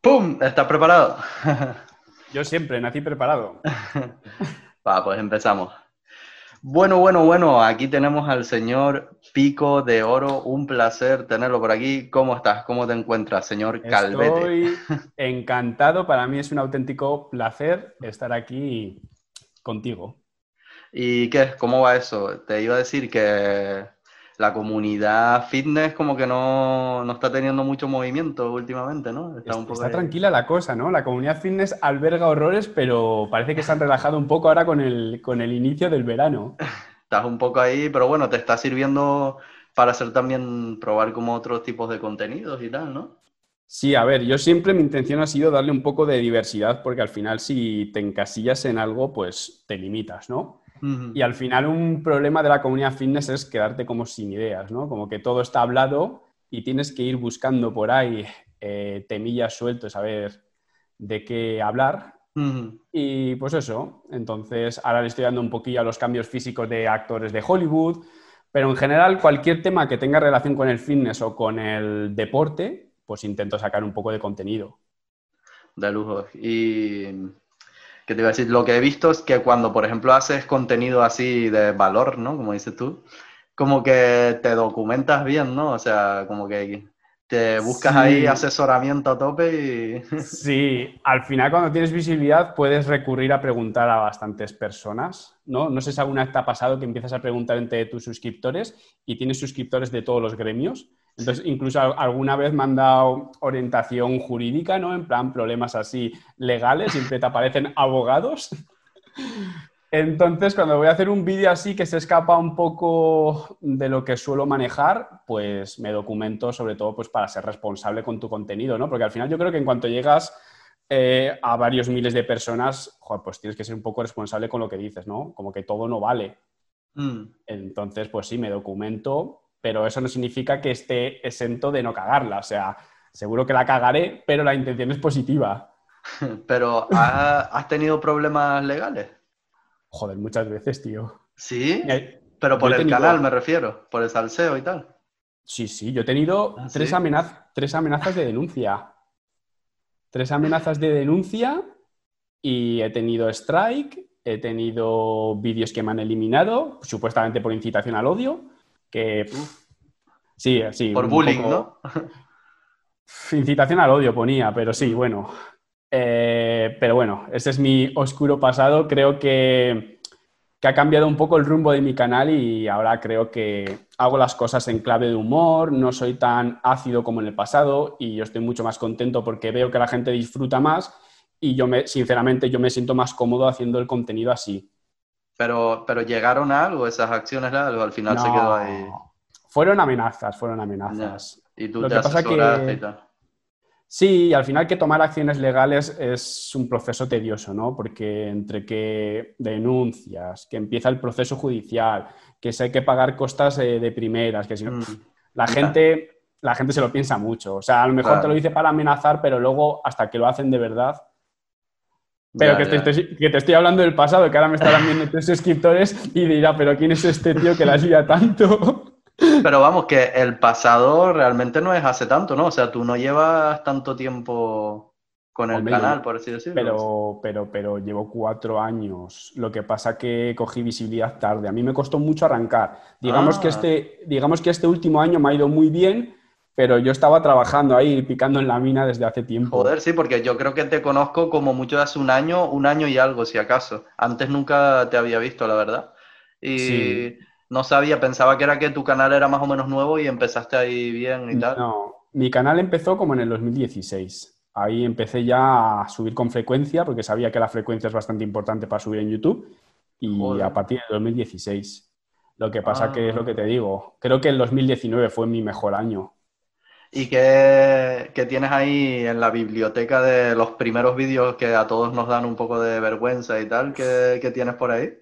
¡Pum! ¿Estás preparado? Yo siempre nací preparado. Va, pues empezamos. Bueno, bueno, bueno, aquí tenemos al señor Pico de Oro. Un placer tenerlo por aquí. ¿Cómo estás? ¿Cómo te encuentras, señor Calvete? Estoy encantado. Para mí es un auténtico placer estar aquí contigo. ¿Y qué? ¿Cómo va eso? Te iba a decir que la comunidad fitness como que no, no, está teniendo mucho movimiento últimamente, ¿no? Está, tranquila la cosa, ¿no? La comunidad fitness alberga horrores, pero parece que se han relajado un poco ahora con el, con el inicio del verano. Estás un poco ahí, pero bueno, te está sirviendo para hacer también, probar como otros tipos de contenidos y tal, ¿no? Sí, a ver, yo siempre mi intención ha sido darle un poco de diversidad porque al final si te encasillas en algo, pues te limitas, ¿no? Y al final un problema de la comunidad fitness es quedarte como sin ideas, ¿no? Como que todo está hablado y tienes que ir buscando por ahí eh, temillas sueltos a ver de qué hablar. Y pues eso, entonces ahora le estoy dando un poquillo a los cambios físicos de actores de Hollywood, pero en general cualquier tema que tenga relación con el fitness o con el deporte, pues intento sacar un poco de contenido. De lujo. Y que te iba a decir, lo que he visto es que cuando, por ejemplo, haces contenido así de valor, ¿no? Como dices tú, como que te documentas bien, ¿no? O sea, como que te buscas ahí asesoramiento a tope y... Sí, al final cuando tienes visibilidad puedes recurrir a preguntar a bastantes personas, ¿no? No sé si alguna vez te ha pasado que empiezas a preguntar entre tus suscriptores y tienes suscriptores de todos los gremios entonces, incluso alguna vez me han dado orientación jurídica, ¿no? En plan, problemas así legales, siempre te aparecen abogados. Entonces, cuando voy a hacer un vídeo así que se escapa un poco de lo que suelo manejar, pues me documento sobre todo pues, para ser responsable con tu contenido, ¿no? Porque al final yo creo que en cuanto llegas eh, a varios miles de personas, pues tienes que ser un poco responsable con lo que dices, ¿no? Como que todo no vale. Mm. Entonces, pues sí, me documento pero eso no significa que esté exento de no cagarla. O sea, seguro que la cagaré, pero la intención es positiva. Pero, ¿has tenido problemas legales? Joder, muchas veces, tío. ¿Sí? Pero por el canal me refiero, por el salseo y tal. Sí, sí, yo he tenido ¿Ah, tres, tres amenazas de denuncia. Tres amenazas de denuncia y he tenido strike, he tenido vídeos que me han eliminado, supuestamente por incitación al odio que sí, sí. Por bullying, ¿no? Incitación al odio ponía, pero sí, bueno. Eh, pero bueno, ese es mi oscuro pasado. Creo que, que, ha cambiado un poco el rumbo de mi canal y ahora creo que hago las cosas en clave de humor, no soy tan ácido como en el pasado y yo estoy mucho más contento porque veo que la gente disfruta más y yo me, sinceramente, yo me siento más cómodo haciendo el contenido así. Pero, pero llegaron a algo, esas acciones, algo, al final se quedó ahí. Fueron amenazas, fueron amenazas. Y tú Lo te que pasa que... y tal. Sí, al final que tomar acciones legales es un proceso tedioso, ¿no? Porque entre que denuncias, que empieza el proceso judicial, que se hay que pagar costas de primeras, que si no, mm. la gente, la gente se lo piensa mucho. O sea, a lo mejor te lo dice para amenazar, pero luego hasta que lo hacen de verdad, pero que, Te, estoy hablando del pasado, que ahora me estarán viendo tus suscriptores y dirá, pero ¿quién es este tío que la hacía tanto? Pero vamos, que el pasado realmente no es hace tanto, ¿no? O sea, tú no llevas tanto tiempo con el canal, por así decirlo. Pero, pero, pero llevo cuatro años. Lo que pasa que cogí visibilidad tarde. A mí me costó mucho arrancar. Digamos, que, ah. este, digamos que este último año me ha ido muy bien pero yo estaba trabajando ahí, picando en la mina desde hace tiempo. Joder, sí, porque yo creo que te conozco como mucho de hace un año, un año y algo, si acaso. Antes nunca te había visto, la verdad. Y no sabía, pensaba que era que tu canal era más o menos nuevo y empezaste ahí bien y tal. No, mi canal empezó como en el 2016. Ahí empecé ya a subir con frecuencia, porque sabía que la frecuencia es bastante importante para subir en YouTube. Y a partir del 2016. Lo que pasa que es lo que te digo. Creo que el 2019 fue mi mejor año ¿Y qué, tienes ahí en la biblioteca de los primeros vídeos que a todos nos dan un poco de vergüenza y tal? ¿Qué, tienes por ahí?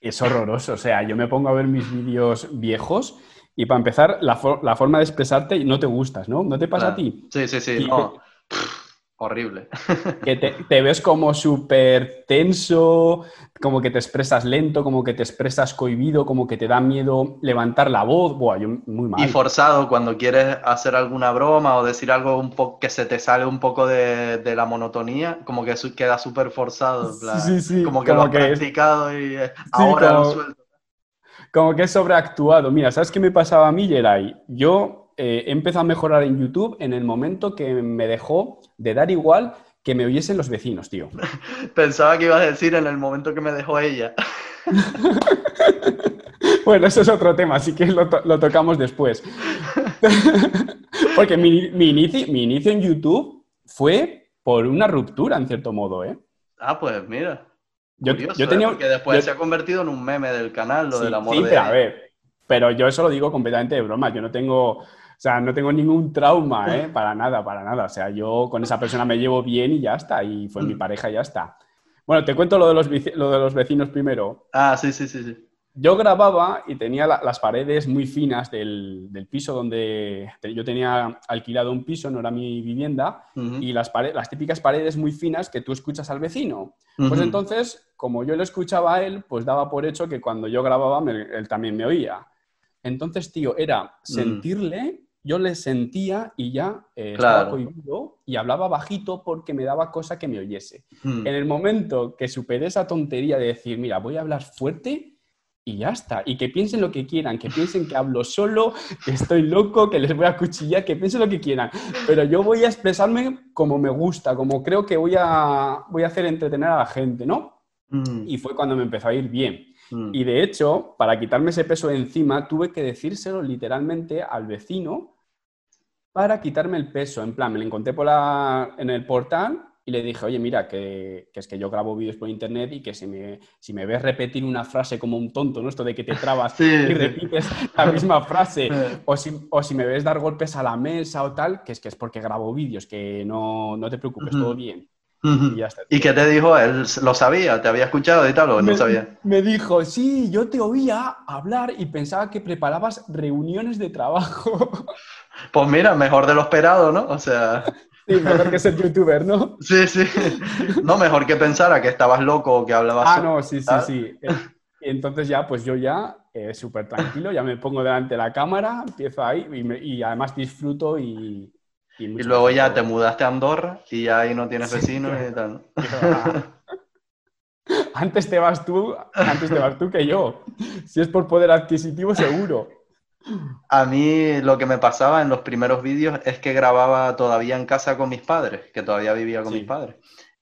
Es horroroso. O sea, yo me pongo a ver mis vídeos viejos y para empezar, la, forma de expresarte no te gustas, ¿no? ¿No te pasa a ti? Sí, sí, sí. Horrible. que te, ves como súper tenso, como que te expresas lento, como que te expresas cohibido, como que te da miedo levantar la voz. Buah, yo muy mal. Y forzado cuando quieres hacer alguna broma o decir algo un poco que se te sale un poco de, la monotonía, como que queda súper forzado. sí, sí, como que lo has practicado y ahora lo suelto. Como que es sobreactuado. Mira, ¿sabes qué me pasaba a mí, Geray? Yo eh, he empezado a mejorar en YouTube en el momento que me dejó de dar igual que me oyesen los vecinos, tío. Pensaba que ibas a decir en el momento que me dejó ella. bueno, eso es otro tema, así que lo, tocamos después. Porque mi, inicio, mi inicio en YouTube fue por una ruptura, en cierto modo, ¿eh? Ah, pues mira. Yo, yo tenía... ¿eh? Porque después se ha convertido en un meme del canal, lo del amor sí, Pero, a ver, pero yo eso lo digo completamente de broma. Yo no tengo sea, no tengo ningún trauma, ¿eh? Para nada, para nada. O sea, yo con esa persona me llevo bien y ya está. Y fue mi mm. pareja y ya está. Bueno, te cuento lo de los, lo de los vecinos primero. Ah, sí, sí, sí, sí. Yo grababa y tenía las paredes muy finas del, del, piso donde yo tenía alquilado un piso, no era mi vivienda, y las, las típicas paredes muy finas que tú escuchas al vecino. Pues entonces, como yo lo escuchaba a él, pues daba por hecho que cuando yo grababa él también me oía. Entonces, tío, era mm. sentirle yo le sentía y ya eh, estaba cohibido y hablaba bajito porque me daba cosa que me oyese. Hmm. En el momento que superé esa tontería de decir, mira, voy a hablar fuerte y ya está. Y que piensen lo que quieran, que piensen que hablo solo, que estoy loco, que les voy a cuchillar, que piensen lo que quieran. Pero yo voy a expresarme como me gusta, como creo que voy a, voy a hacer entretener a la gente, ¿no? Hmm. Y fue cuando me empezó a ir bien. Mm. Y de hecho, para quitarme ese peso de encima, tuve que decírselo literalmente al vecino para quitarme el peso. En plan, me lo encontré por en el portal y le dije, oye, mira, que, es que yo grabo vídeos por internet y que si me, si me ves repetir una frase como un tonto, ¿no? Esto de que te trabas y repites la misma frase, o, si, o, si, me ves dar golpes a la mesa o tal, que es que es porque grabo vídeos, que no, no te preocupes, todo bien. Y, qué te dijo? ¿Él lo sabía? ¿Te había escuchado y tal o no sabía? Me dijo, sí, yo te oía hablar y pensaba que preparabas reuniones de trabajo. Pues mira, mejor de lo esperado, ¿no? O sea... Sí, mejor que ser youtuber, ¿no? Sí, sí. No, mejor que pensara que estabas loco o que hablabas... Ah, no, sí, sí, sí. Y entonces ya, pues yo ya, eh, súper tranquilo, ya me pongo delante de la cámara, empiezo ahí y además disfruto y, y, luego ya te mudaste a Andorra y ya ahí no tienes vecinos y tal. antes te vas tú, antes te vas tú que yo. Si es por poder adquisitivo, seguro. A mí lo que me pasaba en los primeros vídeos es que grababa todavía en casa con mis padres, que todavía vivía con mis padres.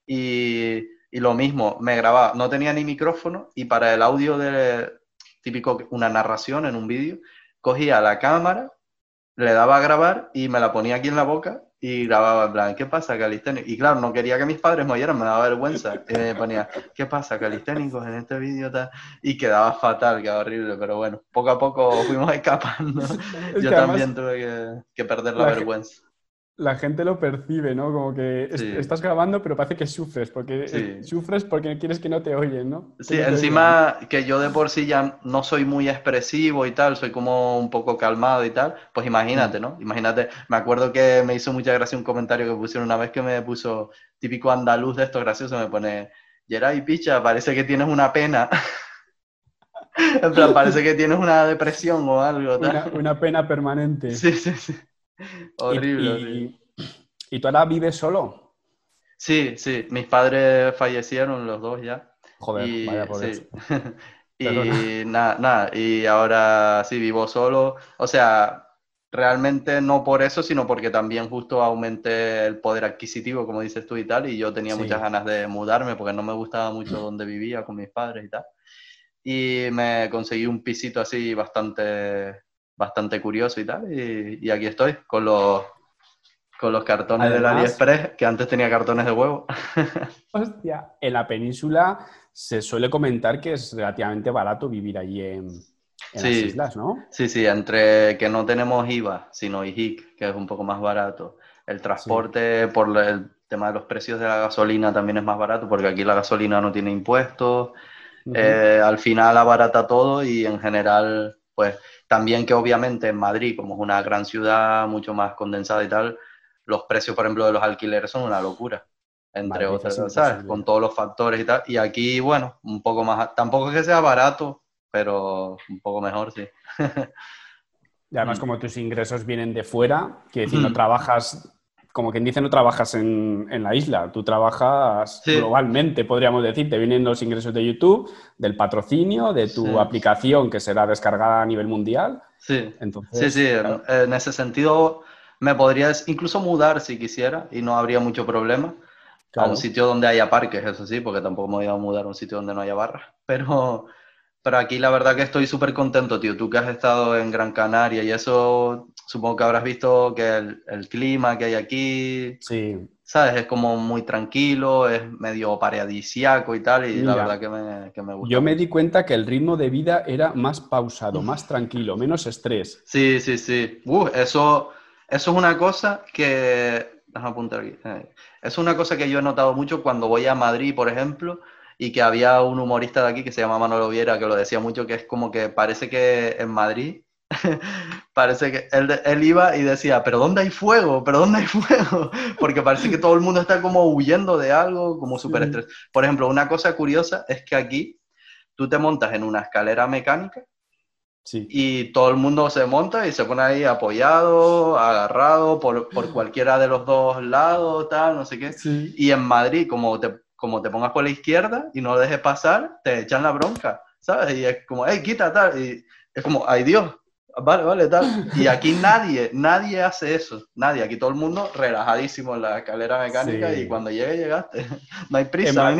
Y, y, lo mismo, me grababa, no tenía ni micrófono y para el audio de típico una narración en un vídeo, cogía la cámara le daba a grabar y me la ponía aquí en la boca y grababa en plan, ¿qué pasa, calisténicos? Y claro, no quería que mis padres me oyeran, me daba vergüenza. Y me ponía, ¿qué pasa, calisténicos, en este vídeo? Y quedaba fatal, quedaba horrible, pero bueno, poco a poco fuimos escapando. Yo también tuve que, perder la vergüenza la gente lo percibe, ¿no? Como que estás grabando, pero parece que sufres, porque sufres porque quieres que no te oyen, ¿no? Sí, encima que yo de por sí ya no soy muy expresivo y tal, soy como un poco calmado y tal, pues imagínate, ¿no? Imagínate, me acuerdo que me hizo mucha gracia un comentario que pusieron una vez que me puso típico andaluz de esto gracioso, me pone, Geray, picha, parece que tienes una pena. en plan, parece que tienes una depresión o algo. Una, una pena permanente. Sí, sí, sí. Horrible. ¿Y, tú ahora vives solo? Sí, sí. Mis padres fallecieron los dos ya. Joder, y, vaya por eso. y nada, nada. Y ahora sí vivo solo. O sea, realmente no por eso, sino porque también justo aumenté el poder adquisitivo, como dices tú y tal, y yo tenía muchas ganas de mudarme porque no me gustaba mucho donde vivía con mis padres y tal. Y me conseguí un pisito así bastante bastante curioso y tal. Y, aquí estoy con los, con los cartones del AliExpress, que antes tenía cartones de huevo. Hostia, en la península se suele comentar que es relativamente barato vivir allí en, las islas, ¿no? Sí, sí, entre que no tenemos IVA, sino IHIC, que es un poco más barato. El transporte, por el tema de los precios de la gasolina, también es más barato, porque aquí la gasolina no tiene impuestos. Eh, al final abarata todo y en general, pues también que obviamente en Madrid, como es una gran ciudad, mucho más condensada y tal, los precios, por ejemplo, de los alquileres son una locura, entre otras, ¿sabes? Con todos los factores y tal. Y aquí, bueno, un poco más, tampoco es que sea barato, pero un poco mejor, sí. y además, mm. como tus ingresos vienen de fuera, que decir, no mm. trabajas como quien dice, no trabajas en, la isla, tú trabajas globalmente, podríamos decir. Te vienen los ingresos de YouTube, del patrocinio, de tu aplicación que será descargada a nivel mundial. Sí, Entonces, sí, sí. En, ese sentido me podrías incluso mudar si quisiera y no habría mucho problema. A un sitio donde haya parques, eso sí, porque tampoco me voy a mudar a un sitio donde no haya barras. Pero, pero aquí la verdad que estoy súper contento, tío. Tú que has estado en Gran Canaria y eso, supongo que habrás visto que el, clima que hay aquí, sí. ¿sabes? Es como muy tranquilo, es medio paradisiaco y tal, y la verdad que me, que me gusta. Yo me di cuenta que el ritmo de vida era más pausado, más tranquilo, menos estrés. Sí, sí, sí. eso, eso es una cosa que... Déjame apuntar aquí. Eh, es una cosa que yo he notado mucho cuando voy a Madrid, por ejemplo, y que había un humorista de aquí que se llama Manolo Viera que lo decía mucho, que es como que parece que en Madrid, parece que él, él, iba y decía, pero ¿dónde hay fuego? ¿Pero dónde hay fuego? Porque parece que todo el mundo está como huyendo de algo, como súper estrés. Por ejemplo, una cosa curiosa es que aquí tú te montas en una escalera mecánica Sí. Y todo el mundo se monta y se pone ahí apoyado, agarrado por, por cualquiera de los dos lados, tal, no sé qué. Y en Madrid, como te como te pongas por la izquierda y no lo dejes pasar, te echan la bronca, ¿sabes? Y es como, hey, quita tal, y es como, ay Dios, vale, vale, tal. Y aquí nadie, nadie hace eso, nadie, aquí todo el mundo relajadísimo en la escalera mecánica y cuando llegue, llegaste, no hay prisa.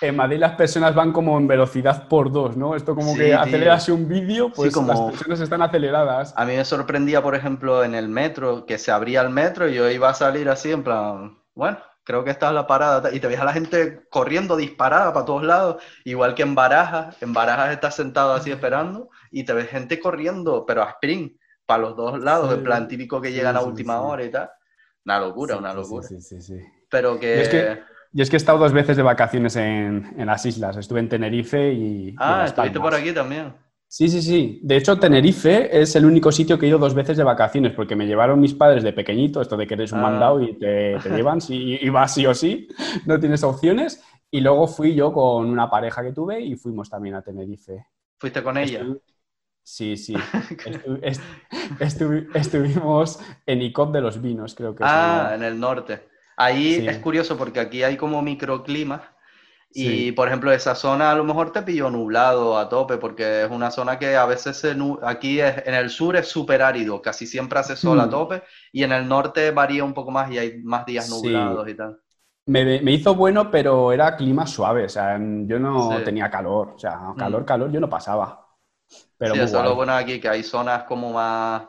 En Madrid, las personas van como en velocidad por dos, ¿no? Esto como que aceleras un vídeo, pues como... las personas están aceleradas. A mí me sorprendía, por ejemplo, en el metro, que se abría el metro y yo iba a salir así en plan, bueno, creo que esta es la parada, y te ves a la gente corriendo disparada para todos lados, igual que en Barajas, en Barajas estás sentado así esperando y te ves gente corriendo, pero a sprint, para los dos lados, en plan típico que llegan a última hora y tal. Una locura, una locura. Sí, sí, sí. Pero que... Y es que... es que he estado dos veces de vacaciones en, en las islas. Estuve en Tenerife y. Ah, estuviste por aquí también. Sí, sí, sí. De hecho, Tenerife es el único sitio que he ido dos veces de vacaciones, porque me llevaron mis padres de pequeñito, esto de que eres un ah. mandado y te, llevan si, y vas sí o sí, no tienes opciones. Y luego fui yo con una pareja que tuve y fuimos también a Tenerife. ¿Fuiste con ella? Sí, sí. estuvimos en ICOP de los Vinos, creo que. Ah, en el norte. Ahí es curioso porque aquí hay como microclimas y por ejemplo, esa zona a lo mejor te pilló nublado a tope, porque es una zona que a veces se aquí en el sur es súper árido, casi siempre hace sol a mm. tope, y en el norte varía un poco más y hay más días nublados y tal. Me, me, hizo bueno, pero era clima suave, o sea, yo no tenía calor, o sea, calor, mm. calor, yo no pasaba. Pero sí, eso es lo bueno aquí, que hay zonas como más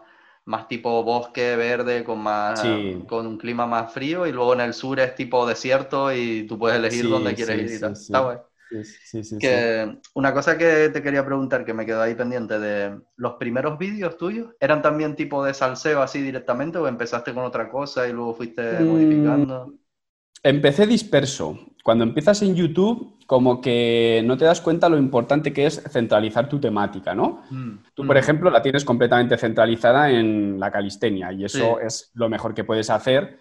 más tipo bosque verde con más con un clima más frío y luego en el sur es tipo desierto y tú puedes elegir dónde quieres ir y tal. Está. Que una cosa que te quería preguntar que me quedó ahí pendiente de los primeros vídeos tuyos, ¿eran también tipo de salseo así directamente o empezaste con otra cosa y luego fuiste mm, modificando? Empecé disperso. Cuando empiezas en YouTube, como que no te das cuenta lo importante que es centralizar tu temática, ¿no? Mm, Tú, por mm. ejemplo, la tienes completamente centralizada en la calistenia y eso es lo mejor que puedes hacer.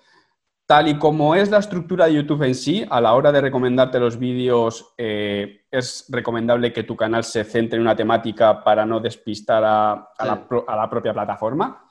Tal y como es la estructura de YouTube en sí, a la hora de recomendarte los vídeos, eh, es recomendable que tu canal se centre en una temática para no despistar a, la, a la propia plataforma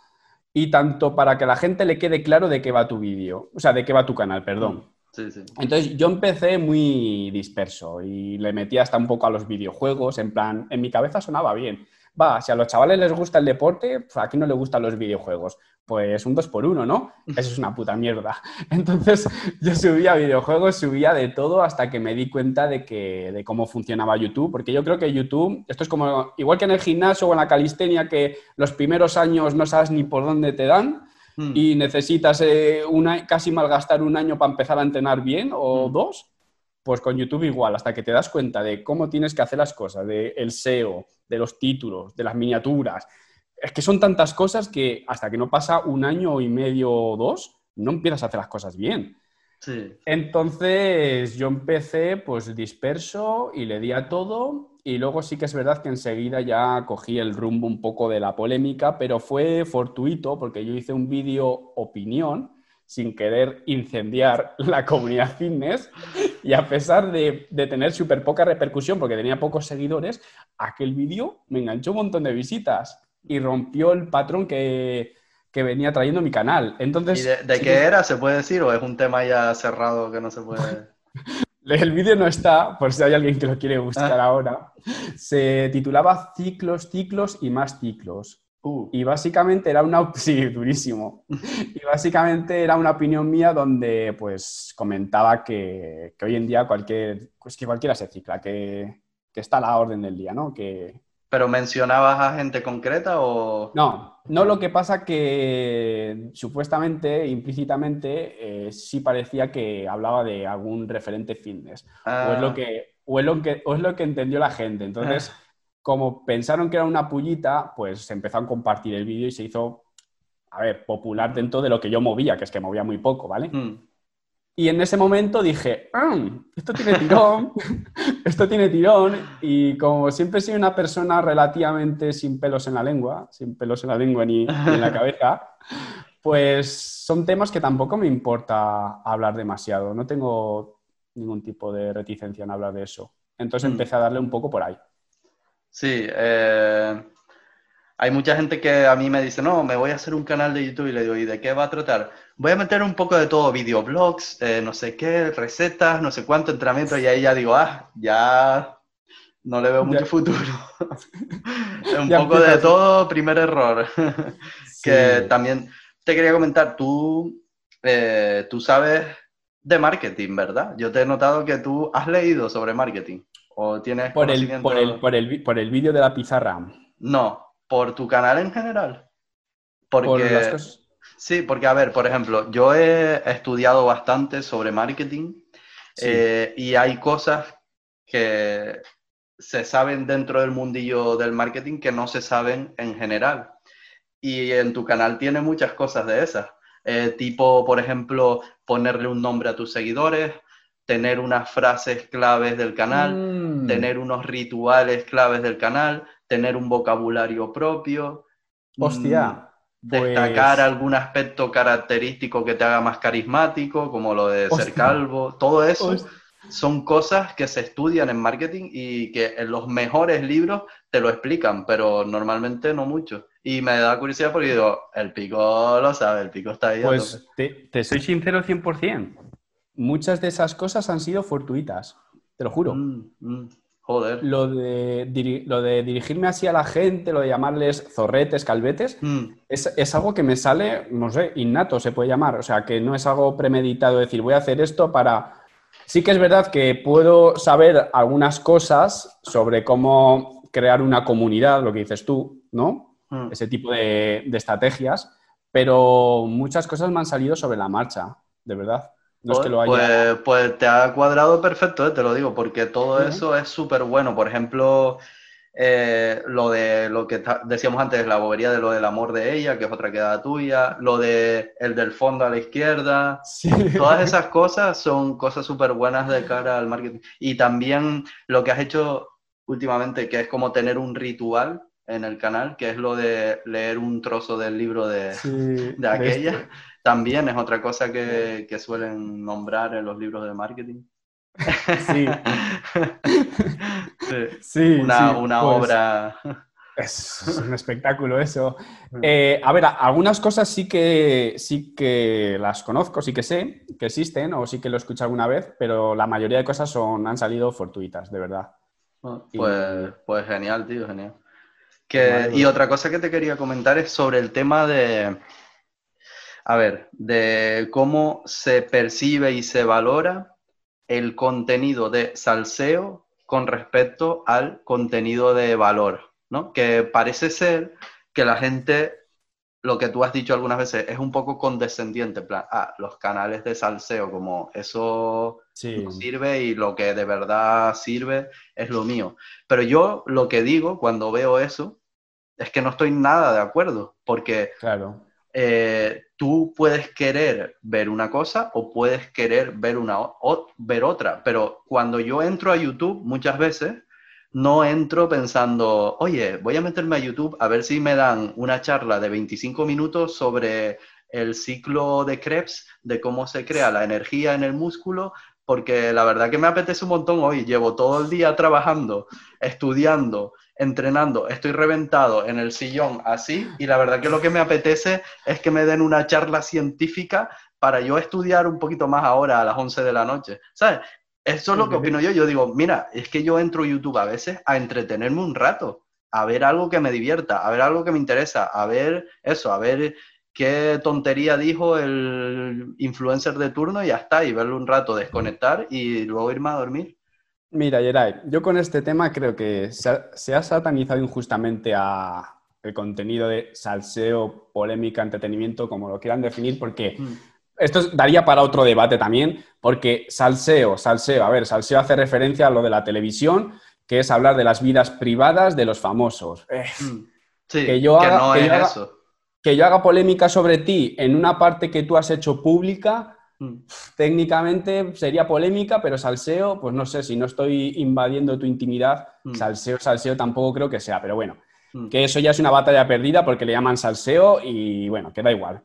y tanto para que a la gente le quede claro de qué va tu vídeo, o sea, de qué va tu canal, perdón. Entonces yo empecé muy disperso y le metí hasta un poco a los videojuegos, en plan, en mi cabeza sonaba bien. Va, si a los chavales les gusta el deporte, pues aquí no les gustan los videojuegos. Pues un dos por uno, ¿no? Eso es una puta mierda. Entonces yo subía videojuegos, subía de todo hasta que me di cuenta de, que, de cómo funcionaba YouTube, porque yo creo que YouTube, esto es como, igual que en el gimnasio o en la calistenia, que los primeros años no sabes ni por dónde te dan, Hmm. y necesitas eh, una, casi malgastar un año para empezar a entrenar bien o hmm. dos, pues con YouTube igual, hasta que te das cuenta de cómo tienes que hacer las cosas, del el SEO, de los títulos, de las miniaturas. Es que son tantas cosas que hasta que no pasa un año y medio o dos, no empiezas a hacer las cosas bien. Entonces yo empecé pues disperso y le di a todo. Y luego sí que es verdad que enseguida ya cogí el rumbo un poco de la polémica, pero fue fortuito porque yo hice un vídeo opinión sin querer incendiar la comunidad fitness. Y a pesar de, de tener súper poca repercusión porque tenía pocos seguidores, aquel vídeo me enganchó un montón de visitas y rompió el patrón que, que venía trayendo mi canal. Entonces, ¿Y de, qué era? ¿Se puede decir? ¿O es un tema ya cerrado que no se puede...? El vídeo no está, por si hay alguien que lo quiere buscar ah. ahora. Se titulaba Ciclos, ciclos y más ciclos. Uh. Y básicamente era una... Sí, durísimo. Y básicamente era una opinión mía donde pues comentaba que, que hoy en día cualquier, pues que cualquiera se cicla, que, que está a la orden del día, ¿no? Que, ¿Pero mencionabas a gente concreta o...? No, no lo que pasa que supuestamente, implícitamente, eh, sí parecía que hablaba de algún referente fitness. O, es lo ah. que, o, es lo que, es lo que entendió la gente. Entonces, ah. como pensaron que era una pullita, pues se empezó a compartir el vídeo y se hizo, a ver, popular dentro de lo que yo movía, que es que movía muy poco, ¿vale? Hmm. Y en ese momento dije, ah, esto tiene tirón, esto tiene tirón. Y como siempre soy una persona relativamente sin pelos en la lengua, sin pelos en la lengua ni, en la cabeza, pues son temas que tampoco me importa hablar demasiado. No tengo ningún tipo de reticencia en hablar de eso. Entonces mm. empecé a darle un poco por ahí. Sí, eh, hay mucha gente que a mí me dice, no, me voy a hacer un canal de YouTube y le digo, ¿y de qué va a tratar? Voy a meter un poco de todo, videoblogs, eh, no sé qué, recetas, no sé cuánto, entrenamiento, y ahí ya digo, ah, ya no le veo mucho futuro. un poco de todo, primer error. que también te quería comentar, tú, eh, tú sabes de marketing, ¿verdad? Yo te he notado que tú has leído sobre marketing. ¿O tienes por el, por el, por el, por el vídeo de la pizarra. No, por tu canal en general. Porque, Sí, porque a ver, por ejemplo, yo he estudiado bastante sobre marketing eh, y hay cosas que se saben dentro del mundillo del marketing que no se saben en general. Y en tu canal tiene muchas cosas de esas. Eh, tipo, por ejemplo, ponerle un nombre a tus seguidores, tener unas frases claves del canal, mm. tener unos rituales claves del canal, tener un vocabulario propio. Hostia. Destacar pues algún aspecto característico que te haga más carismático, como lo de ser calvo. Todo eso son cosas que se estudian en marketing y que en los mejores libros te lo explican, pero normalmente no mucho. Y me da curiosidad porque digo, el pico lo sabe, el pico está ahí. Pues te, soy sincero 100%. Muchas de esas cosas han sido fortuitas, te lo juro. Mm, mm. Lo de, lo de dirigirme así a la gente, lo de llamarles zorretes, calvetes, mm. es, algo que me sale, no sé, innato se puede llamar. O sea, que no es algo premeditado, decir, voy a hacer esto para... Sí que es verdad que puedo saber algunas cosas sobre cómo crear una comunidad, lo que dices tú, ¿no? Mm. Ese tipo de, de estrategias, pero muchas cosas me han salido sobre la marcha, de verdad. Pues, pues, te ha cuadrado perfecto, eh, te lo digo, porque todo eso es súper bueno. Por ejemplo, eh, lo de lo que decíamos antes, la bobería de lo del amor de ella, que es otra queda tuya, lo de el del fondo a la izquierda, todas esas cosas son cosas súper buenas de cara al marketing. Y también lo que has hecho últimamente, que es como tener un ritual en el canal, que es lo de leer un trozo del libro de, de aquella. Este. También es otra cosa que, que, suelen nombrar en los libros de marketing. Sí. sí. una, una pues, obra. Es un espectáculo eso. Eh, a ver, algunas cosas sí que, sí que las conozco, sí que sé que existen o sí que lo he escuchado alguna vez, pero la mayoría de cosas son, han salido fortuitas, de verdad. Ah, pues, pues genial, tío, genial. Que, y otra cosa que te quería comentar es sobre el tema de, a ver, de cómo se percibe y se valora el contenido de salseo con respecto al contenido de valor, ¿no? Que parece ser que la gente, lo que tú has dicho algunas veces, es un poco condescendiente, en plan, ah, los canales de salseo, como eso no sirve y lo que de verdad sirve es lo mío. Pero yo lo que digo cuando veo eso es que no estoy nada de acuerdo, porque claro. Eh, tú puedes querer ver una cosa o puedes querer ver, una, ver otra, pero cuando yo entro a YouTube muchas veces no entro pensando, oye, voy a meterme a YouTube a ver si me dan una charla de 25 minutos sobre el ciclo de Krebs, de cómo se crea la energía en el músculo, porque la verdad que me apetece un montón hoy. Llevo todo el día trabajando, estudiando, entrenando, estoy reventado en el sillón así y la verdad que lo que me apetece es que me den una charla científica para yo estudiar un poquito más ahora a las 11 de la noche. ¿Sabes? Eso es lo que opino yo. Yo digo, mira, es que yo entro a YouTube a veces a entretenerme un rato, a ver algo que me divierta, a ver algo que me interesa, a ver eso, a ver qué tontería dijo el influencer de turno y ya está, y verlo un rato, desconectar y luego irme a dormir. Mira, Yeray, yo con este tema creo que se ha, satanizado injustamente a el contenido de salseo, polémica, entretenimiento, como lo quieran definir, porque mm. esto daría para otro debate también, porque salseo, salseo, a ver, salseo hace referencia a lo de la televisión, que es hablar de las vidas privadas de los famosos. Sí, que yo no es eso que yo haga polémica sobre ti en una parte que tú has hecho pública, mm. técnicamente sería polémica, pero salseo, pues no sé, si no estoy invadiendo tu intimidad, mm. salseo, salseo tampoco creo que sea, pero bueno, mm. que eso ya es una batalla perdida porque le llaman salseo y bueno, queda igual.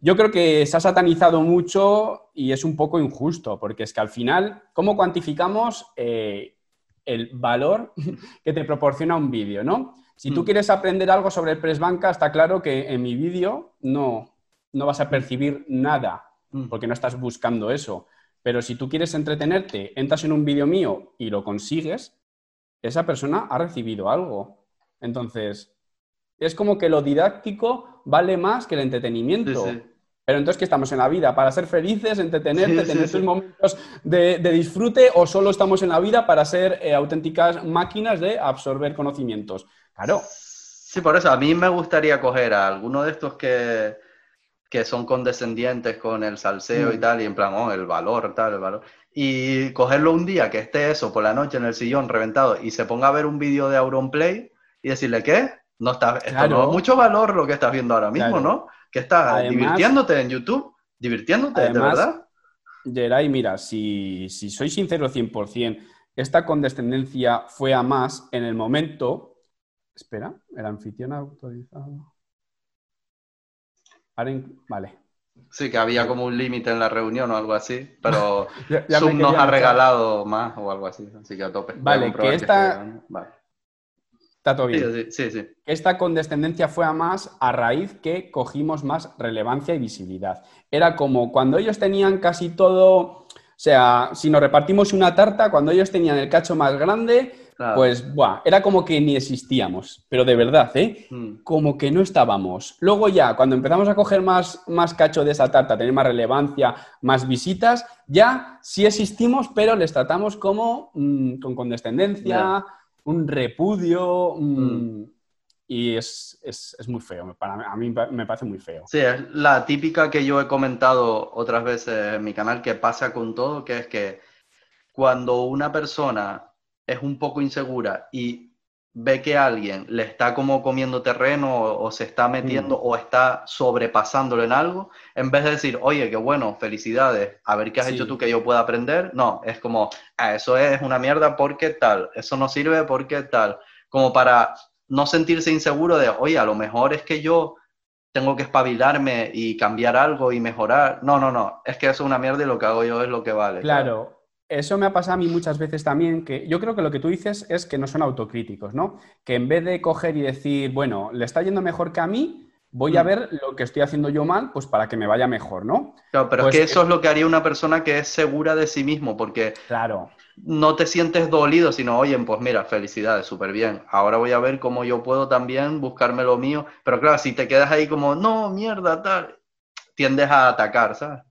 Yo creo que se ha satanizado mucho y es un poco injusto, porque es que al final, ¿cómo cuantificamos eh, el valor que te proporciona un vídeo, no? Si tú quieres aprender algo sobre el press banca, está claro que en mi vídeo no, no vas a percibir nada. Porque no estás buscando eso. Pero si tú quieres entretenerte, entras en un vídeo mío y lo consigues, esa persona ha recibido algo. Entonces, es como que lo didáctico vale más que el entretenimiento. Pero entonces, ¿qué estamos en la vida? ¿Para ser felices, entretenerte, tener tus momentos de, disfrute o solo estamos en la vida para ser eh, auténticas máquinas de absorber conocimientos? Claro. Sí, por eso a mí me gustaría coger a alguno de estos que, que son condescendientes con el salseo y mm. tal, y en plan, oh, el valor, tal, el valor. Y cogerlo un día que esté eso por la noche en el sillón reventado y se ponga a ver un vídeo de Auronplay y decirle, ¿qué? No está, esto no es mucho valor lo que estás viendo ahora mismo, ¿no? Que estás divirtiéndote en YouTube, divirtiéndote, de verdad. Geray, mira, si, si soy sincero 100%, esta condescendencia fue a más en el momento Espera, el anfitrión autorizado. Vale. Sí, que había como un límite en la reunión o algo así, pero Zoom nos ha regalado más o algo así, así que a tope. Vale, que esta... Está todo bien. Sí, sí, sí, Esta condescendencia fue a más a raíz que cogimos más relevancia y visibilidad. Era como cuando ellos tenían casi todo, o sea, si nos repartimos una tarta, cuando ellos tenían el cacho más grande, pues, buah, era como que ni existíamos, pero de verdad, ¿eh? Mm. Como que no estábamos. Luego ya, cuando empezamos a coger más, más cacho de esa tarta, tener más relevancia, más visitas, ya sí existimos, pero les tratamos como mm, con condescendencia, un repudio, mm, y es, muy feo. Para, a mí me parece muy feo. Sí, es la típica que yo he comentado otras veces en mi canal, que pasa con todo, que es que cuando una persona es un poco insegura y ve que alguien le está como comiendo terreno o, se está metiendo mm. o está sobrepasándolo en algo, en vez de decir, oye, qué bueno, felicidades, a ver qué has hecho tú que yo pueda aprender, no, es como, ah, eso es una mierda porque tal, eso no sirve porque tal, como para no sentirse inseguro de, oye, a lo mejor es que yo tengo que espabilarme y cambiar algo y mejorar. No, no, no, es que eso es una mierda y lo que hago yo es lo que vale. Claro, eso me ha pasado a mí muchas veces también, que yo creo que lo que tú dices es que no son autocríticos, ¿no? Que en vez de coger y decir, bueno, le está yendo mejor que a mí, voy a mm. ver lo que estoy haciendo yo mal, pues para que me vaya mejor, ¿no? Claro, pero es pues que eso es lo que haría una persona que es segura de sí mismo, porque claro. no te sientes dolido, sino, oye, pues mira, felicidades, súper bien. Ahora voy a ver cómo yo puedo también buscarme lo mío. Pero claro, si te quedas ahí como, no, mierda, tal, tiendes a atacar, ¿sabes?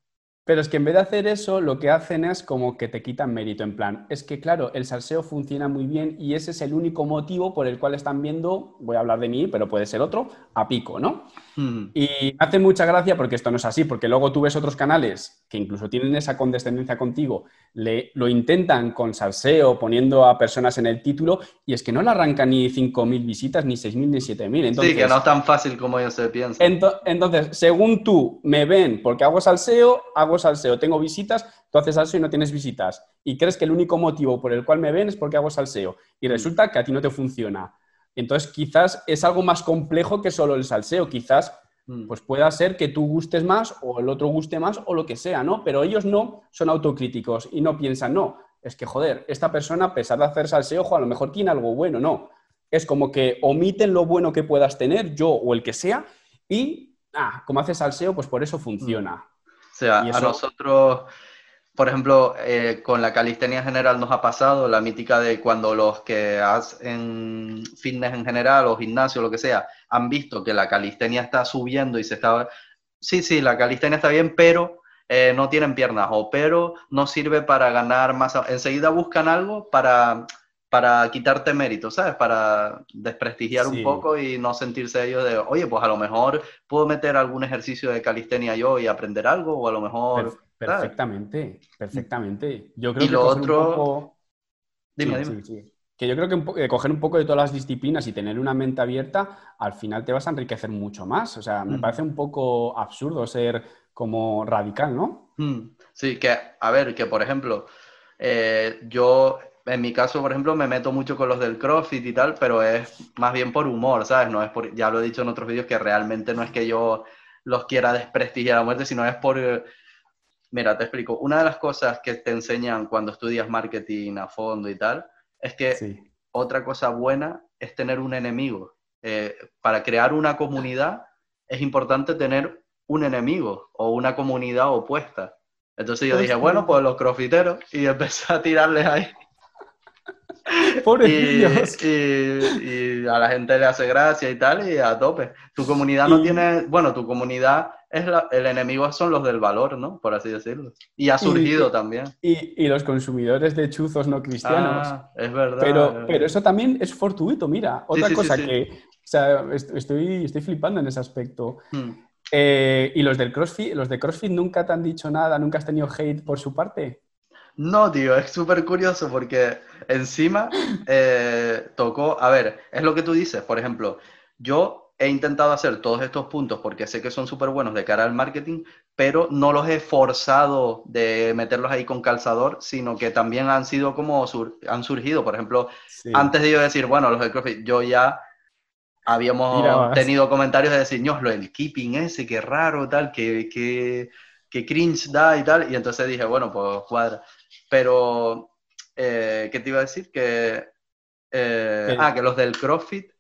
Pero es que en vez de hacer eso, lo que hacen es como que te quitan mérito. En plan, es que claro, el salseo funciona muy bien y ese es el único motivo por el cual están viendo, voy a hablar de mí, pero puede ser otro, a pico, ¿no? Hmm. Y me hace mucha gracia porque esto no es así, porque luego tú ves otros canales que incluso tienen esa condescendencia contigo, le, lo intentan con salseo, poniendo a personas en el título, y es que no le arrancan ni 5.000 visitas, ni 6.000, ni 7.000. Entonces, sí, que no es tan fácil como ellos se piensan. entonces, según tú me ven porque hago salseo, hago salseo, tengo visitas, tú haces salseo y no tienes visitas. Y crees que el único motivo por el cual me ven es porque hago salseo. Y resulta que a ti no te funciona. Entonces, quizás es algo más complejo que solo el salseo. Quizás Mm. Pues pueda ser que tú gustes más o el otro guste más o lo que sea, ¿no? Pero ellos no son autocríticos y no piensan, no, es que joder, esta persona, a pesar de hacer salseo, a lo mejor tiene algo bueno, no. Es como que omiten lo bueno que puedas tener, yo o el que sea, y, ah, como haces salseo, pues por eso funciona. O sea, a nosotros por ejemplo, eh, con la calistenia general nos ha pasado la mítica de cuando los que hacen fitness en general o gimnasio, lo que sea, han visto que la calistenia está subiendo y se está... Sí, sí, la calistenia está bien, pero eh, no tienen piernas o pero no sirve para ganar más... Enseguida buscan algo para, para quitarte mérito, ¿sabes? Para desprestigiar un poco y no sentirse ellos de, oye, pues a lo mejor puedo meter algún ejercicio de calistenia yo y aprender algo, o a lo mejor... Perfectamente, perfectamente. Yo creo y que lo otro... Dime, dime. que yo creo que coger un poco de todas las disciplinas y tener una mente abierta, al final te vas a enriquecer mucho más. O sea, me mm. parece un poco absurdo ser como radical, ¿no? Mm. Sí, que, a ver, que por ejemplo, eh, yo en mi caso, por ejemplo, me meto mucho con los del CrossFit y tal, pero es más bien por humor, ¿sabes? No es por, ya lo he dicho en otros vídeos, que realmente no es que yo los quiera desprestigiar a muerte, sino es por Mira, te explico. Una de las cosas que te enseñan cuando estudias marketing a fondo y tal, es que otra cosa buena es tener un enemigo. Eh, para crear una comunidad es importante tener un enemigo o una comunidad opuesta. Entonces yo dije, bueno, pues los crofiteros y empecé a tirarles ahí. Pobres y, y, a la gente le hace gracia y tal, y a tope. Tu comunidad no tiene, bueno, tu comunidad es el enemigo son los del valor, ¿no? Por así decirlo. Y ha surgido también. Y, los consumidores de chuzos no cristianos. Ah, es verdad. Pero, pero eso también es fortuito, mira. Otra cosa que, o sea, estoy, estoy flipando en ese aspecto. Hmm. Eh, ¿Y los del CrossFit, los de CrossFit nunca te han dicho nada? ¿Nunca has tenido hate por su parte? No, tío, es súper curioso porque encima eh, tocó, a ver, es lo que tú dices, por ejemplo, yo he intentado hacer todos estos puntos porque sé que son súper buenos de cara al marketing, pero no los he forzado de meterlos ahí con calzador, sino que también han sido como, han surgido, por ejemplo, antes de yo decir, bueno, los de CrossFit, yo ya habíamos tenido comentarios de decir, no, lo del keeping ese, qué raro, tal, que, que, que cringe da y tal, y entonces dije, bueno, pues cuadra. Pero, eh, ¿qué te iba a decir? Que, eh, ah, que los del CrossFit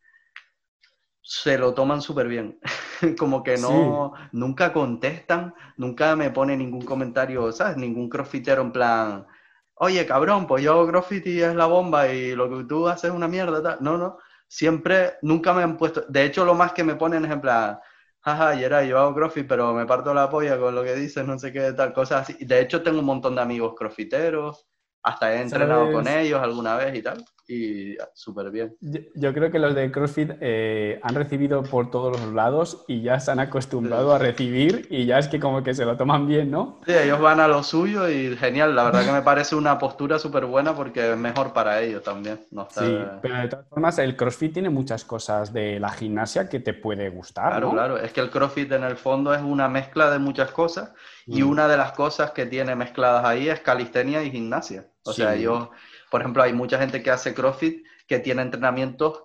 se lo toman súper bien. Como que no, nunca contestan, nunca me pone ningún comentario, ¿sabes? Ningún crossfitero en plan, oye, cabrón, pues yo hago crossfit y es la bomba y lo que tú haces es una mierda. No, no. Siempre, nunca me han puesto. De hecho, lo más que me ponen es en plan, jaja, era yo hago crossfit, pero me parto la polla con lo que dices, no sé qué, tal, cosas así. De hecho, tengo un montón de amigos crossfiteros, hasta he entrenado con ellos alguna vez y tal y súper bien. Yo, creo que los de CrossFit eh, han recibido por todos los lados y ya se han acostumbrado a recibir y ya es que como que se lo toman bien, ¿no? Sí, ellos van a lo suyo y genial. La verdad que me parece una postura súper buena porque es mejor para ellos también. No Sí, pero de todas formas el CrossFit tiene muchas cosas de la gimnasia que te puede gustar. Claro, claro. Es que el CrossFit en el fondo es una mezcla de muchas cosas y mm. una de las cosas que tiene mezcladas ahí es calistenia y gimnasia. O sea, ellos por ejemplo, hay mucha gente que hace CrossFit que tiene entrenamientos,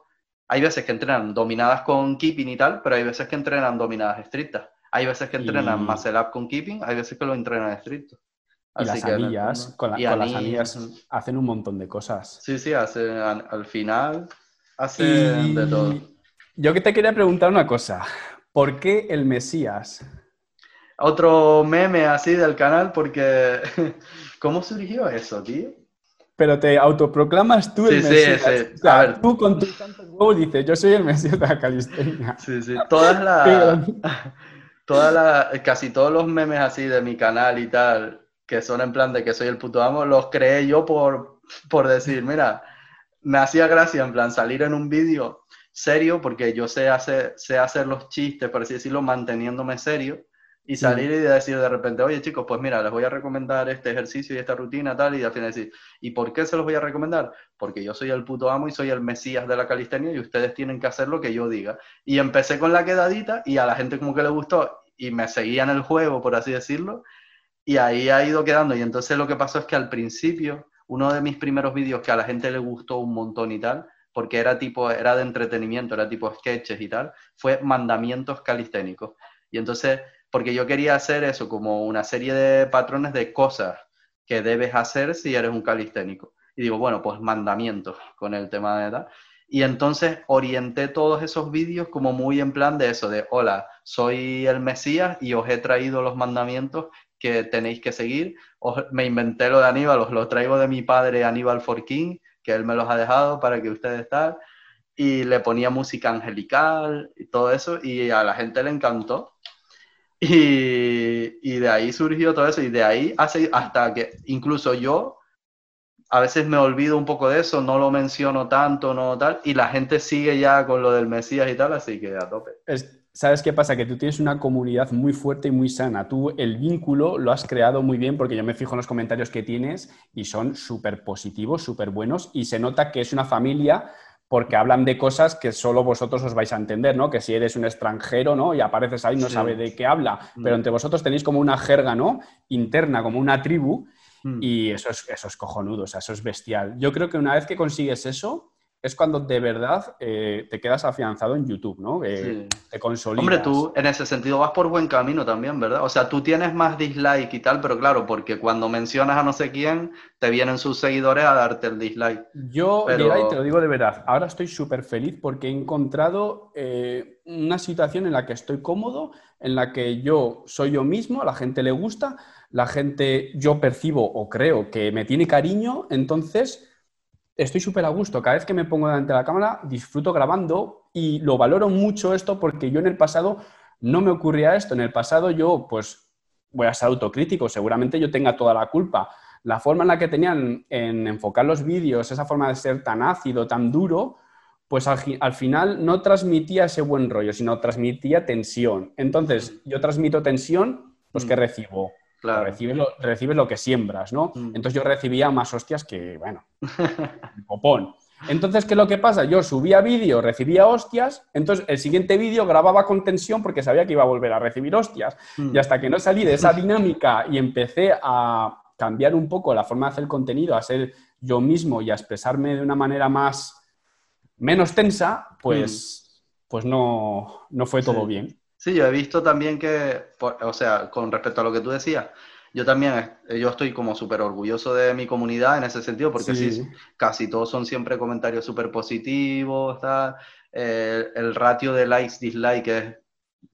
hay veces que entrenan dominadas con keeping y tal, pero hay veces que entrenan dominadas estrictas. Hay veces que entrenan muscle up con keeping, hay veces que lo entrenan estricto. Y las anillas, con, las anillas hacen un montón de cosas. Sí, sí, al final hacen de todo. Yo que te quería preguntar una cosa. ¿Por qué el Mesías? Otro meme así del canal, porque ¿cómo surgió eso, tío? pero te autoproclamas tú el Mesías. Sí, sí. a ver. Tú con tus tantos huevos dices, yo soy el Mesías de la calistenia. Sí, sí. Todas las... todas las... Casi todos los memes así de mi canal y tal, que son en plan de que soy el puto amo, los creé yo por, por decir, mira, me hacía gracia en plan salir en un vídeo serio, porque yo sé hacer, sé hacer los chistes, por así decirlo, manteniéndome serio y salir y decir de repente, oye chicos, pues mira, les voy a recomendar este ejercicio y esta rutina tal, y al final decir, ¿y por qué se los voy a recomendar? Porque yo soy el puto amo y soy el mesías de la calistenia y ustedes tienen que hacer lo que yo diga. Y empecé con la quedadita y a la gente como que le gustó y me seguía en el juego, por así decirlo, y ahí ha ido quedando. Y entonces lo que pasó es que al principio, uno de mis primeros vídeos que a la gente le gustó un montón y tal, porque era tipo, era de entretenimiento, era tipo sketches y tal, fue mandamientos calisténicos. Y entonces, porque yo quería hacer eso como una serie de patrones de cosas que debes hacer si eres un calisténico. Y digo, bueno, pues mandamientos con el tema de edad. Y entonces orienté todos esos vídeos como muy en plan de eso, de, hola, soy el Mesías y os he traído los mandamientos que tenéis que seguir. me inventé lo de Aníbal, os lo traigo de mi padre Aníbal Forquín, que él me los ha dejado para que ustedes estén. Y le ponía música angelical y todo eso, y a la gente le encantó. Y, y de ahí surgió todo eso, y de ahí hace, hasta que incluso yo a veces me olvido un poco de eso, no lo menciono tanto, no tal, y la gente sigue ya con lo del Mesías y tal, así que a tope. ¿Sabes qué pasa? Que tú tienes una comunidad muy fuerte y muy sana. Tú el vínculo lo has creado muy bien porque yo me fijo en los comentarios que tienes y son súper positivos, súper buenos y se nota que es una familia porque hablan de cosas que solo vosotros os vais a entender, ¿no? Que si eres un extranjero, ¿no? Y apareces ahí, no sabe de qué habla, pero mm. entre vosotros tenéis como una jerga, ¿no? Interna, como una tribu Mm. Y eso es, eso es cojonudo, o sea, eso es bestial. Yo creo que una vez que consigues eso, es cuando de verdad eh, te quedas afianzado en YouTube, ¿no? te consolidas. Hombre, tú en ese sentido vas por buen camino también, ¿verdad? O sea, tú tienes más dislike y tal, pero claro, porque cuando mencionas a no sé quién, te vienen sus seguidores a darte el dislike. Yo, y te lo digo de verdad, ahora estoy súper feliz porque he encontrado eh, una situación en la que estoy cómodo, en la que yo soy yo mismo, a la gente le gusta, la gente yo percibo o creo que me tiene cariño, entonces estoy súper a gusto. Cada vez que me pongo delante de la cámara disfruto grabando y lo valoro mucho esto porque yo en el pasado no me ocurría esto. En el pasado yo pues voy a ser autocrítico, seguramente yo tenga toda la culpa. La forma en la que tenían en enfocar los vídeos, esa forma de ser tan ácido, tan duro, pues al, final no transmitía ese buen rollo, sino transmitía tensión. Entonces, yo transmito tensión, pues que mm. recibo Claro. Recibes, lo, que siembras, ¿no? Mm. Entonces yo recibía más hostias que, bueno, popón. Entonces, ¿qué es lo que pasa? Yo subía vídeo, recibía hostias, entonces el siguiente vídeo grababa con tensión porque sabía que iba a volver a recibir hostias. Mm. Y hasta que no salí de esa dinámica y empecé a cambiar un poco la forma de hacer contenido, a ser yo mismo y a expresarme de una manera más menos tensa, pues, mm. pues no, no fue todo bien. Sí, yo he visto también que, o sea, con respecto a lo que tú decías, yo también, yo estoy como súper orgulloso de mi comunidad en ese sentido, porque sí, casi todos son siempre comentarios súper positivos, el ratio de likes, dislikes es,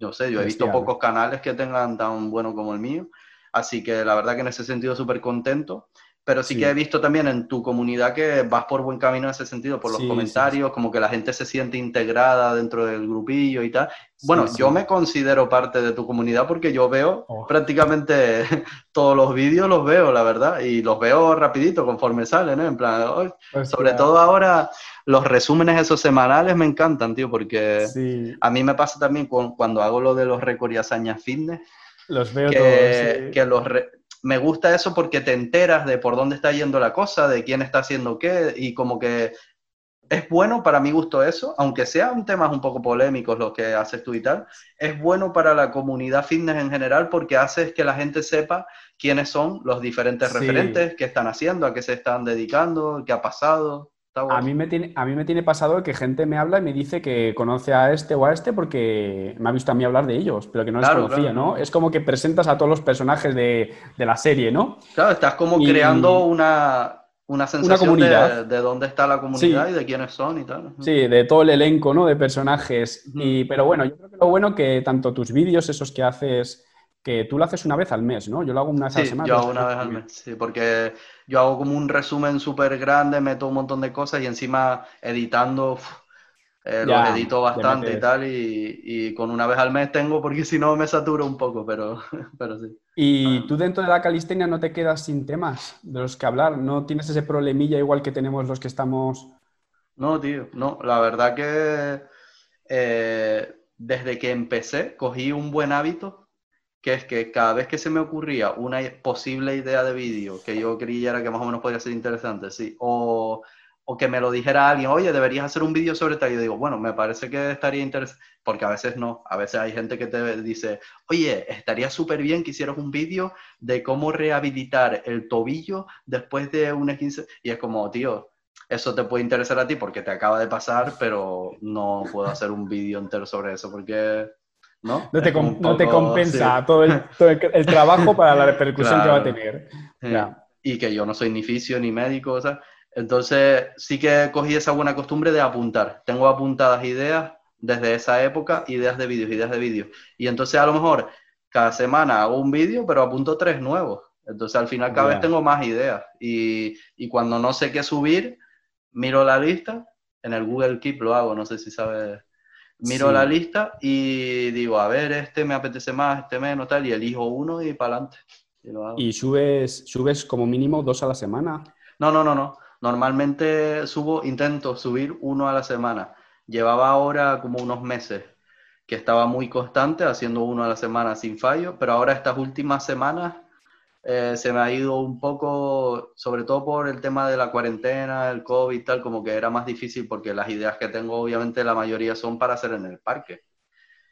no sé, yo he visto pocos canales que tengan tan bueno como el mío, así que la verdad que en ese sentido súper contento pero sí, que he visto también en tu comunidad que vas por buen camino en ese sentido, por los comentarios, como que la gente se siente integrada dentro del grupillo y tal. Bueno, yo me considero parte de tu comunidad porque yo veo oh. prácticamente todos los vídeos, los veo, la verdad, y los veo rapidito conforme salen, ¿eh? En plan, sobre todo ahora los resúmenes esos semanales me encantan, tío, porque a mí me pasa también cuando hago lo de los récords y hazañas fitness. Los veo todos. Que los, me gusta eso porque te enteras de por dónde está yendo la cosa, de quién está haciendo qué, y como que es bueno para mi gusto eso, aunque sean temas un poco polémicos los que haces tú y tal, es bueno para la comunidad fitness en general porque haces que la gente sepa quiénes son los diferentes referentes, qué están haciendo, a qué se están dedicando, qué ha pasado. A mí, me tiene, a mí me tiene pasado que gente me habla y me dice que conoce a este o a este porque me ha visto a mí hablar de ellos, pero que no les conocía, ¿no? Es como que presentas a todos los personajes de, la serie, ¿no? Claro, estás como creando una, una sensación De, dónde está la comunidad y de quiénes son y tal. Sí, de todo el elenco, ¿no? De personajes. y, pero bueno, yo creo que lo bueno que tanto tus vídeos, esos que haces que tú lo haces una vez al mes, ¿no? Yo lo hago una vez a la semana. Yo hago una vez al mes, sí, porque yo hago como un resumen súper grande, meto un montón de cosas y encima editando, eh, los edito bastante y tal, y, con una vez al mes tengo, porque si no me saturo un poco, pero, pero sí. ¿Y ah. tú dentro de la calistenia no te quedas sin temas de los que hablar? ¿No tienes ese problemilla igual que tenemos los que estamos...? No, tío, no, la verdad que eh, desde que empecé cogí un buen hábito que es que cada vez que se me ocurría una posible idea de vídeo que yo creyera que más o menos podría ser interesante, sí, o, o que me lo dijera alguien, oye, deberías hacer un vídeo sobre tal, yo digo, bueno, me parece que estaría interesante, porque a veces no, a veces hay gente que te dice, oye, estaría súper bien que hicieras un vídeo de cómo rehabilitar el tobillo después de una 15, y es como, tío, eso te puede interesar a ti porque te acaba de pasar, pero no puedo hacer un vídeo entero sobre eso porque ¿no? No te, compensa todo, el, trabajo para la repercusión que va a tener. Y que yo no soy ni fisio ni médico, o sea, entonces sí que cogí esa buena costumbre de apuntar. Tengo apuntadas ideas desde esa época, ideas de vídeos, ideas de vídeos. Y entonces a lo mejor cada semana hago un vídeo, pero apunto tres nuevos. Entonces al final cada vez tengo más ideas. Y, y, cuando no sé qué subir, miro la lista. En el Google Keep lo hago, no sé si sabes. Miro la lista y digo, a ver, este me apetece más, este menos, tal, y elijo uno y para adelante. Y, subes, subes como mínimo dos a la semana? No, no, no, no. Normalmente subo, intento subir uno a la semana. Llevaba ahora como unos meses que estaba muy constante, haciendo uno a la semana sin fallo, pero ahora estas últimas semanas eh, se me ha ido un poco, sobre todo por el tema de la cuarentena, el COVID y tal, como que era más difícil porque las ideas que tengo, obviamente, la mayoría son para hacer en el parque.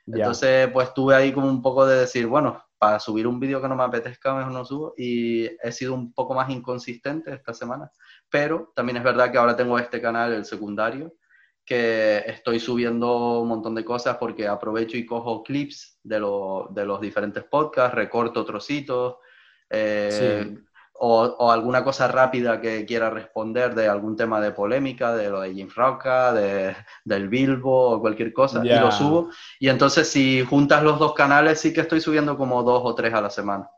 Entonces, pues tuve ahí como un poco de decir, bueno, para subir un vídeo que no me apetezca, mejor no subo. Y he sido un poco más inconsistente esta semana. Pero también es verdad que ahora tengo este canal, el secundario, que estoy subiendo un montón de cosas porque aprovecho y cojo clips de, de los diferentes podcasts, recorto trocitos, eh, o, alguna cosa rápida que quiera responder de algún tema de polémica, de lo de Jim Roca, de, del Bilbo o cualquier cosa, y lo subo. Y entonces si juntas los dos canales, sí que estoy subiendo como dos o tres a la semana.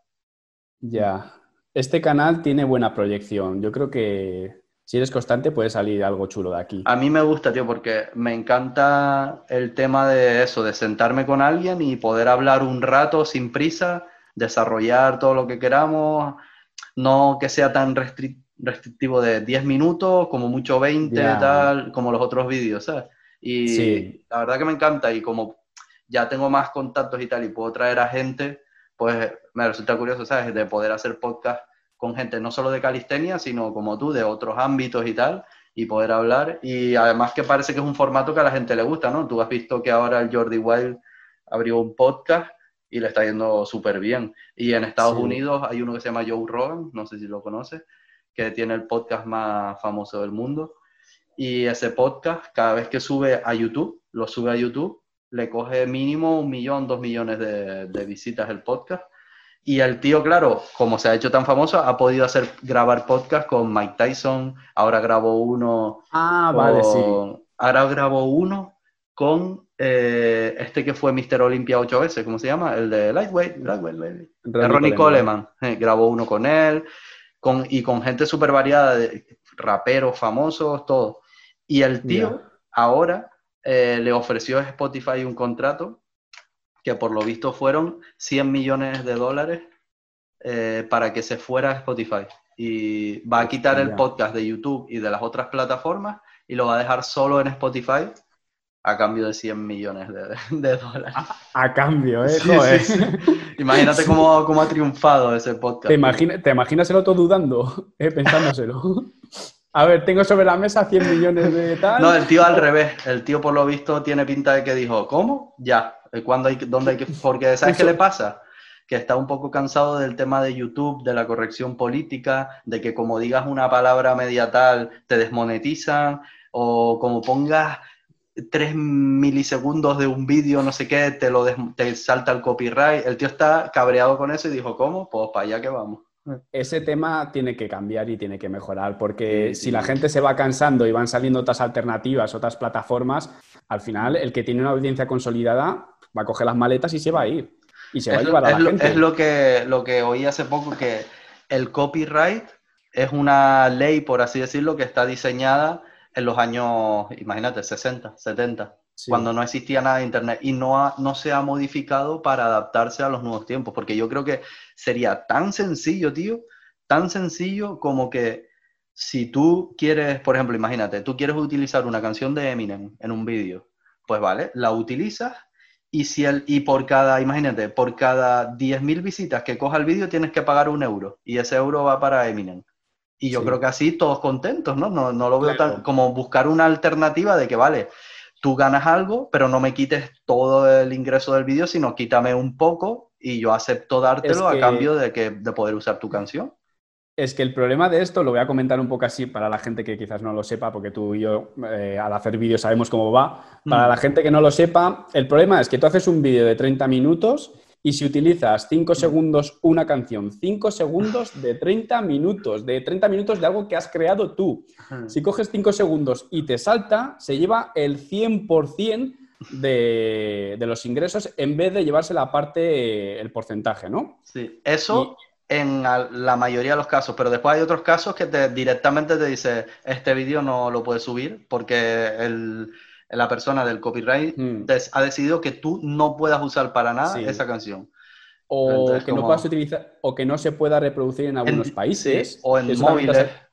Ya. Este canal tiene buena proyección. Yo creo que si eres constante puede salir algo chulo de aquí. A mí me gusta, tío, porque me encanta el tema de eso, de sentarme con alguien y poder hablar un rato sin prisa, desarrollar todo lo que queramos, no que sea tan restrictivo de 10 minutos, como mucho 20, tal, como los otros vídeos, ¿sabes? Y la verdad que me encanta y como ya tengo más contactos y tal y puedo traer a gente, pues me resulta curioso, ¿sabes? De poder hacer podcast con gente no solo de calistenia, sino como tú, de otros ámbitos y tal, y poder hablar. Y además que parece que es un formato que a la gente le gusta, ¿no? Tú has visto que ahora el Jordi Wild abrió un podcast y le está yendo súper bien. Y en Estados Unidos hay uno que se llama Joe Rogan, no sé si lo conoces, que tiene el podcast más famoso del mundo. Y ese podcast, cada vez que sube a YouTube, lo sube a YouTube, le coge mínimo un millón, dos millones de, de visitas el podcast y el tío, claro, como se ha hecho tan famoso, ha podido hacer grabar podcast con Mike Tyson. Ahora grabó uno. Ah, vale, sí. Ahora grabó uno con eh, este que fue Mr. Olympia ocho veces, ¿cómo se llama? El de Lightweight, Lightweight, Ronnie, Coleman. Eh, grabó uno con él con, y con gente súper variada, de raperos famosos, todo. Y el tío ahora eh, le ofreció a Spotify un contrato que por lo visto fueron 100 millones de dólares para que se fuera a Spotify. Y va a quitar el podcast de YouTube y de las otras plataformas y lo va a dejar solo en Spotify a cambio de 100 millones de, dólares. A, cambio, ¿eh? Imagínate cómo, cómo, ha triunfado ese podcast. ¿Te, ¿Te, imaginas el otro dudando, eh, pensándoselo? A ver, tengo sobre la mesa 100 millones de tal. No, el tío al revés. El tío, por lo visto, tiene pinta de que dijo, ¿cómo? Ya, eh, cuando hay, dónde hay que, porque ¿sabes qué le pasa? Que está un poco cansado del tema de YouTube, de la corrección política, de que como digas una palabra media tal, te desmonetizan, o como pongas tres milisegundos de un vídeo, no sé qué, te lo te salta el copyright. El tío está cabreado con eso y dijo, ¿cómo? Pues para allá que vamos. Ese tema tiene que cambiar y tiene que mejorar, porque si la gente se va cansando y van saliendo otras alternativas, otras plataformas, al final el que tiene una audiencia consolidada va a coger las maletas y se va a ir. Y se va a la lo, gente. Es lo que, lo que oí hace poco, que el copyright es una ley, por así decirlo, que está diseñada en los años, imagínate, 60, 70, cuando no existía nada de Internet y no, no se ha modificado para adaptarse a los nuevos tiempos, porque yo creo que sería tan sencillo, tío, tan sencillo como que si tú quieres, por ejemplo, imagínate, tú quieres utilizar una canción de Eminem en un vídeo, pues vale, la utilizas y, si el, y por cada, imagínate, por cada 10.000 visitas que coja el vídeo tienes que pagar un euro y ese euro va para Eminem. Y yo creo que así todos contentos, ¿no? No, no lo veo tan como buscar una alternativa de que, vale, tú ganas algo, pero no me quites todo el ingreso del vídeo, sino quítame un poco y yo acepto dártelo a cambio de, que, de poder usar tu canción. Es que el problema de esto, lo voy a comentar un poco así para la gente que quizás no lo sepa, porque tú y yo eh, al hacer vídeos sabemos cómo va. Para Mm. la gente que no lo sepa, el problema es que tú haces un vídeo de 30 minutos y si utilizas 5 segundos una canción, 5 segundos de 30 minutos, de 30 minutos de algo que has creado tú. Si coges 5 segundos y te salta, se lleva el 100% de, de los ingresos en vez de llevarse la parte, el porcentaje, ¿no? Sí, eso en la mayoría de los casos, pero después hay otros casos que te, directamente te dice, este vídeo no lo puedes subir porque el- la persona del copyright Mm. des- ha decidido que tú no puedas usar para nada Sí. esa canción. O Entonces, que no como- puedas utilizar, o que no se pueda reproducir en algunos En- países. sí, o en te móviles. hace-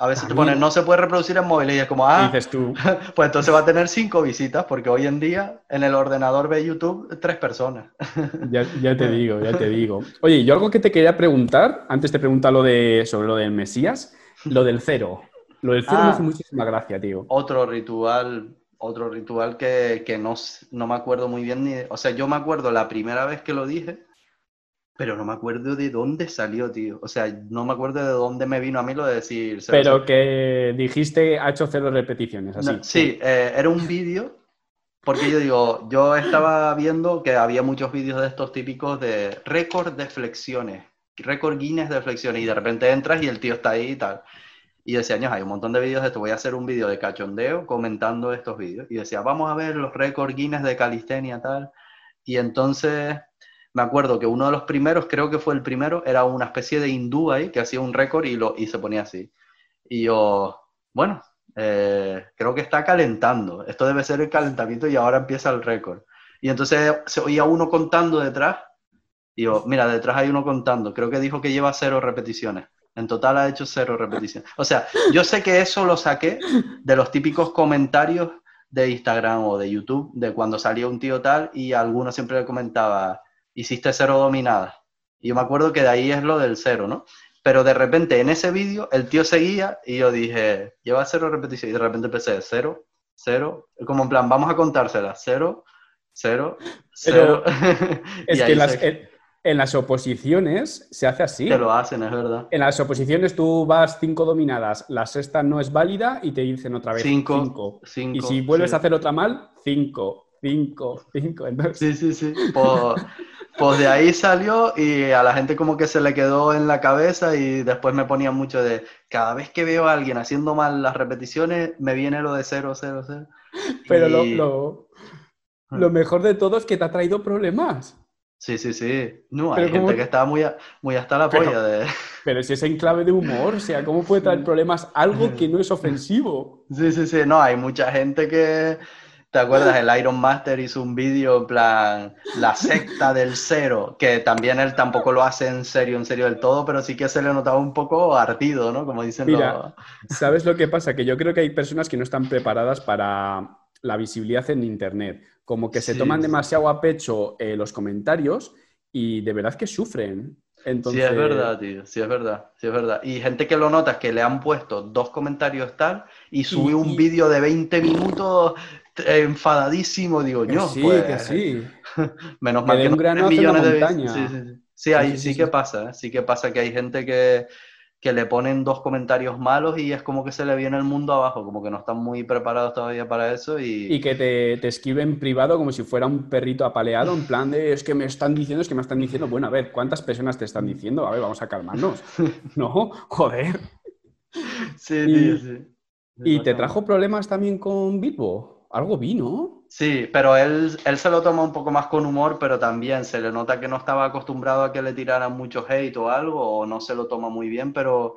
A veces te También. ponen, no se puede reproducir en móviles y es como, ah, Dices tú, pues entonces va a tener cinco visitas porque hoy en día en el ordenador ve YouTube tres personas. ya, ya te digo, ya te digo. Oye, yo algo que te quería preguntar, antes te pregunta lo de, sobre lo del Mesías, lo del cero. Lo del cero Ah. me hace muchísima gracia, tío. Otro ritual, otro ritual que, que no, no me acuerdo muy bien ni, o sea, yo me acuerdo la primera vez que lo dije, pero no me acuerdo de dónde salió, tío. O sea, no me acuerdo de dónde me vino a mí lo de decir. cero, Pero cero. que dijiste, ha hecho cero repeticiones, así. No, sí, eh, era un vídeo, porque yo digo, yo estaba viendo que había muchos vídeos de estos típicos de récord de flexiones, récord Guinness de flexiones, y de repente entras y el tío está ahí y tal. Y decía, hay un montón de vídeos de esto, voy a hacer un vídeo de cachondeo comentando estos vídeos. Y decía, vamos a ver los récord Guinness de calistenia tal. Y entonces me acuerdo que uno de los primeros, creo que fue el primero, era una especie de hindú ahí que hacía un récord y, lo, y se ponía así. Y yo, bueno, eh, creo que está calentando. Esto debe ser el calentamiento y ahora empieza el récord. Y entonces se oía uno contando detrás. Y yo, mira, detrás hay uno contando. Creo que dijo que lleva cero repeticiones. En total ha hecho cero repeticiones. O sea, yo sé que eso lo saqué de los típicos comentarios de Instagram o de YouTube, de cuando salía un tío tal y alguno siempre le comentaba, hiciste cero dominadas. Y yo me acuerdo que de ahí es lo del cero, ¿no? Pero de repente en ese vídeo el tío seguía y yo dije, lleva cero repeticiones. Y de repente empecé, cero, cero, como en plan, vamos a contárselas, cero, cero, cero. Es que las, se- en- las oposiciones se hace así. que lo hacen, es verdad. En las oposiciones tú vas cinco dominadas, la sexta no es válida y te dicen otra vez Cinco, cinco. cinco, y si vuelves sí. a hacer otra mal, cinco, cinco, cinco. Entonces, Sí, sí, sí. Pues, pues de ahí salió y a la gente como que se le quedó en la cabeza y después me ponía mucho de, cada vez que veo a alguien haciendo mal las repeticiones, me viene lo de cero, cero, cero. pero lo, lo mejor de todo es que te ha traído problemas. Sí, sí, sí. No, hay Pero gente como- que está muy, a- muy hasta la Pero- polla de... Pero si es en clave de humor, o sea, ¿cómo puede traer problemas algo que no es ofensivo? Sí, sí, sí. No, hay mucha gente que... ¿Te acuerdas? El Iron Master hizo un vídeo en plan la secta del cero, que también él tampoco lo hace en serio, en serio del todo, pero sí que se le notaba un poco ardido, ¿no? Como dicen Mira, los... ¿Sabes lo que pasa? Que yo creo que hay personas que no están preparadas para la visibilidad en Internet. Como que se Sí, toman demasiado a pecho eh, los comentarios y de verdad que sufren. Entonces, Sí, es verdad, tío, sí, es verdad, sí, es verdad. Y gente que lo nota es que le han puesto dos comentarios tal y sube un y- vídeo de 20 minutos enfadadísimo, digo que yo, sí, pues, que sí. menos que mal que un no millones de montaña. Sí, sí, sí. Sí, ahí sí, que pasa, ¿eh? sí que pasa que hay gente que, que le ponen dos comentarios malos y es como que se le viene el mundo abajo, como que no están muy preparados todavía para eso y... Y que te, te escribe en privado como si fuera un perrito apaleado, en plan de es que me están diciendo, es que me están diciendo. Bueno, a ver, ¿cuántas personas te están diciendo? A ver, vamos a calmarnos. No, joder. Sí, y- tío, sí. ¿Y te trajo problemas también con Bilbo? Algo vino. Sí, pero él, él se lo toma un poco más con humor, pero también se le nota que no estaba acostumbrado a que le tiraran mucho hate o algo, o no se lo toma muy bien, pero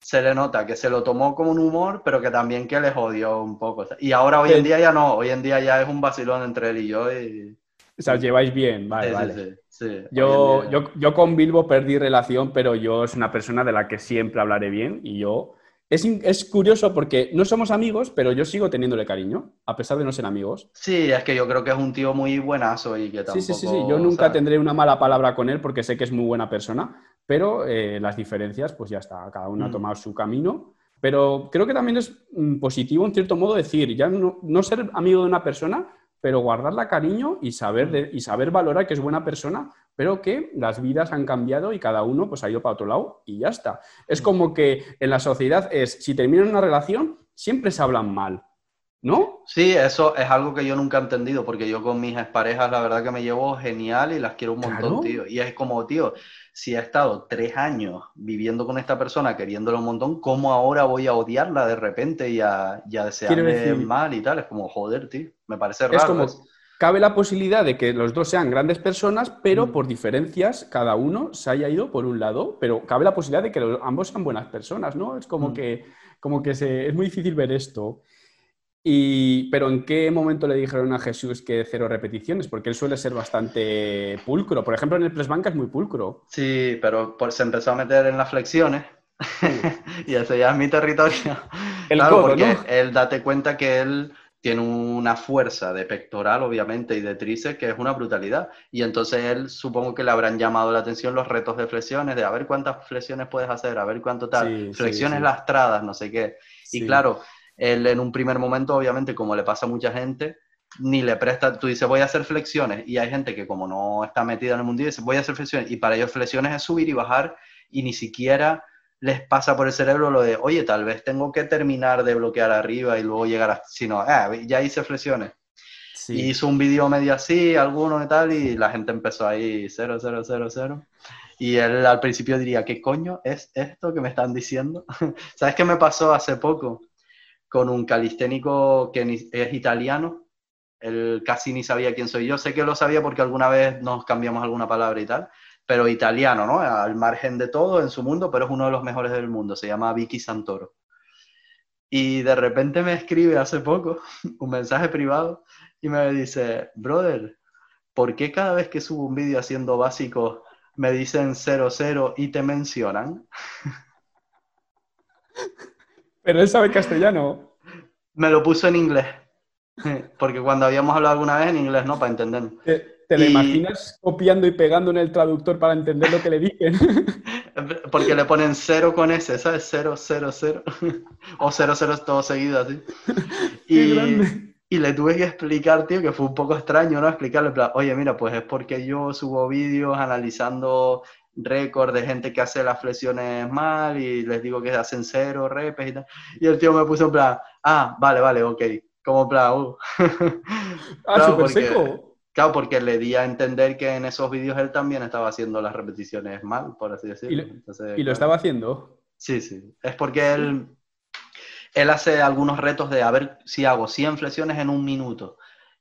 se le nota que se lo tomó con un humor, pero que también que le jodió un poco. Y ahora hoy en día ya no, hoy en día ya es un vacilón entre él y yo. Y... O sea, os lleváis bien, vale, Sí, vale. sí, sí, Yo, yo, yo con Bilbo perdí relación, pero yo es una persona de la que siempre hablaré bien y yo... Es, es curioso porque no somos amigos, pero yo sigo teniéndole cariño, a pesar de no ser amigos. Sí, es que yo creo que es un tío muy buenazo y que tampoco... sí, sí, sí. Yo nunca tendré una mala palabra con él porque sé que es muy buena persona, pero eh, las diferencias, pues ya está, cada uno ha Mm. tomado su camino. Pero creo que también es mm, positivo, en cierto modo, decir, ya no, no ser amigo de una persona, pero guardarla cariño y saber, de- y saber valorar que es buena persona pero que las vidas han cambiado y cada uno pues ha ido para otro lado y ya está. Es como que en la sociedad es, si terminan una relación, siempre se hablan mal, ¿no? Sí, eso es algo que yo nunca he entendido, porque yo con mis parejas la verdad que me llevo genial y las quiero un montón, tío. Y es como, tío, si he estado tres años viviendo con esta persona, queriéndola un montón, ¿cómo ahora voy a odiarla de repente y a, y a desearle mal y tal? Es como, joder, tío, me parece raro. Es como, cabe la posibilidad de que los dos sean grandes personas, pero mm. por diferencias cada uno se haya ido por un lado, pero cabe la posibilidad de que ambos sean buenas personas, ¿no? Es como mm. que, como que es muy difícil ver esto. Y, pero ¿en qué momento le dijeron a Jesús que cero repeticiones? Porque él suele ser bastante pulcro. Por ejemplo, en el press banca es muy pulcro. Sí, pero se empezó a meter en las flexiones y ese ya es mi territorio. El claro, porque él date cuenta que él tiene una fuerza de pectoral, obviamente, y de tríceps que es una brutalidad. Y entonces él supongo que le habrán llamado la atención los retos de flexiones, de a ver cuántas flexiones puedes hacer, a ver cuánto tal, flexiones lastradas, no sé qué. Y claro, él en un primer momento, obviamente, como le pasa a mucha gente, ni le presta, tú dices voy a hacer flexiones, y hay gente que como no está metida en el mundo, dice voy a hacer flexiones, y para ellos flexiones es subir y bajar, y ni siquiera les pasa por el cerebro lo de, oye, tal vez tengo que terminar de bloquear arriba y luego llegar a... Sino, ah, ya hice flexiones. Y hizo un vídeo medio así, alguno y tal, y la gente empezó ahí 0, 0, 0, 0. Y él al principio diría, ¿qué coño es esto que me están diciendo? ¿Sabes qué me pasó hace poco? Con un calisténico que es italiano. Él casi ni sabía quién soy yo. Sé que lo sabía porque alguna vez nos cambiamos alguna palabra y tal pero italiano, ¿no? Al margen de todo en su mundo, pero es uno de los mejores del mundo, se llama Vicky Santoro. Y de repente me escribe hace poco un mensaje privado y me dice, brother, ¿por qué cada vez que subo un vídeo haciendo básicos me dicen 00 y te mencionan? Pero él sabe castellano. Me lo puso en inglés. Porque cuando habíamos hablado alguna vez en inglés, ¿no? Para entender. Eh, ¿Te lo imaginas copiando y pegando en el traductor para entender lo que le dicen? Porque le ponen cero con ese, ¿sabes? Cero, cero, cero. o cero, cero todo seguido así. Y, y, le tuve que explicar, tío, que fue un poco extraño, ¿no? Explicarle, oye, mira, pues es porque yo subo vídeos analizando récords de gente que hace las flexiones mal y les digo que hacen cero repes y tal. Y el tío me puso en plan, ah, vale, vale, ok. Como plan, uh. ah, súper seco. Claro, porque le di a entender que en esos vídeos él también estaba haciendo las repeticiones mal, por así decirlo. ¿Y lo, estaba haciendo? Sí, sí. Es porque él, él hace algunos retos de a ver si hago 100 flexiones en un minuto.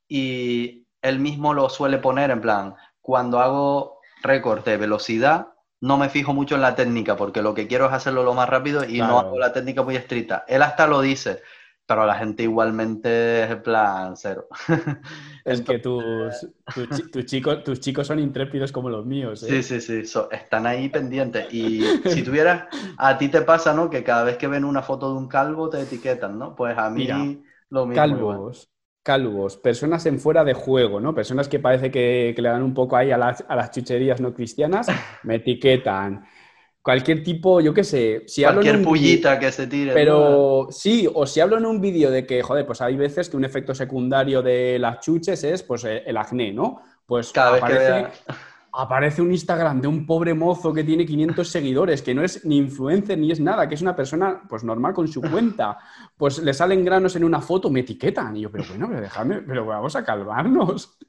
Y él mismo lo suele poner en plan, cuando hago récord de velocidad, no me fijo mucho en la técnica, porque lo que quiero es hacerlo lo más rápido y no hago la técnica muy estricta. Él hasta lo dice pero la gente igualmente es plan cero. Es que tus, tus, chicos, tus chicos son intrépidos como los míos. ¿eh? Sí, sí, sí, están ahí pendientes. Y si tuvieras, a ti te pasa, ¿no? Que cada vez que ven una foto de un calvo te etiquetan, ¿no? Pues a mí lo mismo. Calvos. Calvos, personas en fuera de juego, ¿no? Personas que parece que, le dan un poco ahí a las, a las chucherías no cristianas, me etiquetan cualquier tipo, yo qué sé, si cualquier pullita que se tire. Pero sí, o si hablo en un vídeo de que, joder, pues hay veces que un efecto secundario de las chuches es pues eh, el acné, ¿no? Pues Cada aparece, vez que aparece un Instagram de un pobre mozo que tiene 500 seguidores, que no es ni influencer ni es nada, que es una persona pues normal con su cuenta. Pues le salen granos en una foto, me etiquetan. Y yo, pero bueno, pero déjame, pero vamos a calmarnos.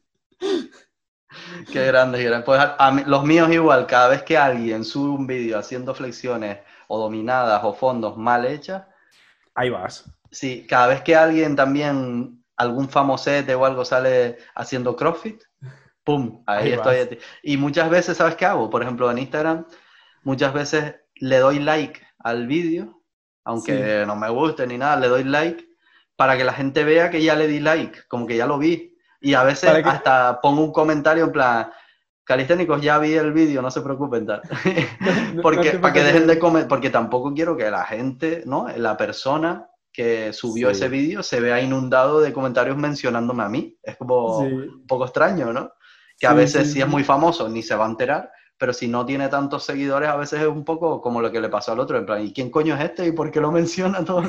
Qué grande, Pues los míos igual, cada vez que alguien sube un vídeo haciendo flexiones o dominadas o fondos mal hechas. Ahí vas. Sí, cada vez que alguien también, algún famosete o algo sale haciendo CrossFit, ¡pum! Ahí, estoy. Y muchas veces, ¿sabes qué hago? Por ejemplo, en Instagram, muchas veces le doy like al vídeo, aunque no me guste ni nada, le doy like para que la gente vea que ya le di like, como que ya lo vi. Y a veces hasta pongo un comentario en plan, calisténicos, ya vi el vídeo, no se preocupen. Tal. porque, para que dejen de comer, porque tampoco quiero que la gente, ¿no? La persona que subió ese vídeo se vea inundado de comentarios mencionándome a mí. Es como un poco extraño, ¿no? Que a veces si es muy famoso ni se va a enterar, pero si no tiene tantos seguidores, a veces es un poco como lo que le pasó al otro, en plan, ¿y quién coño es este y por qué lo menciona todo?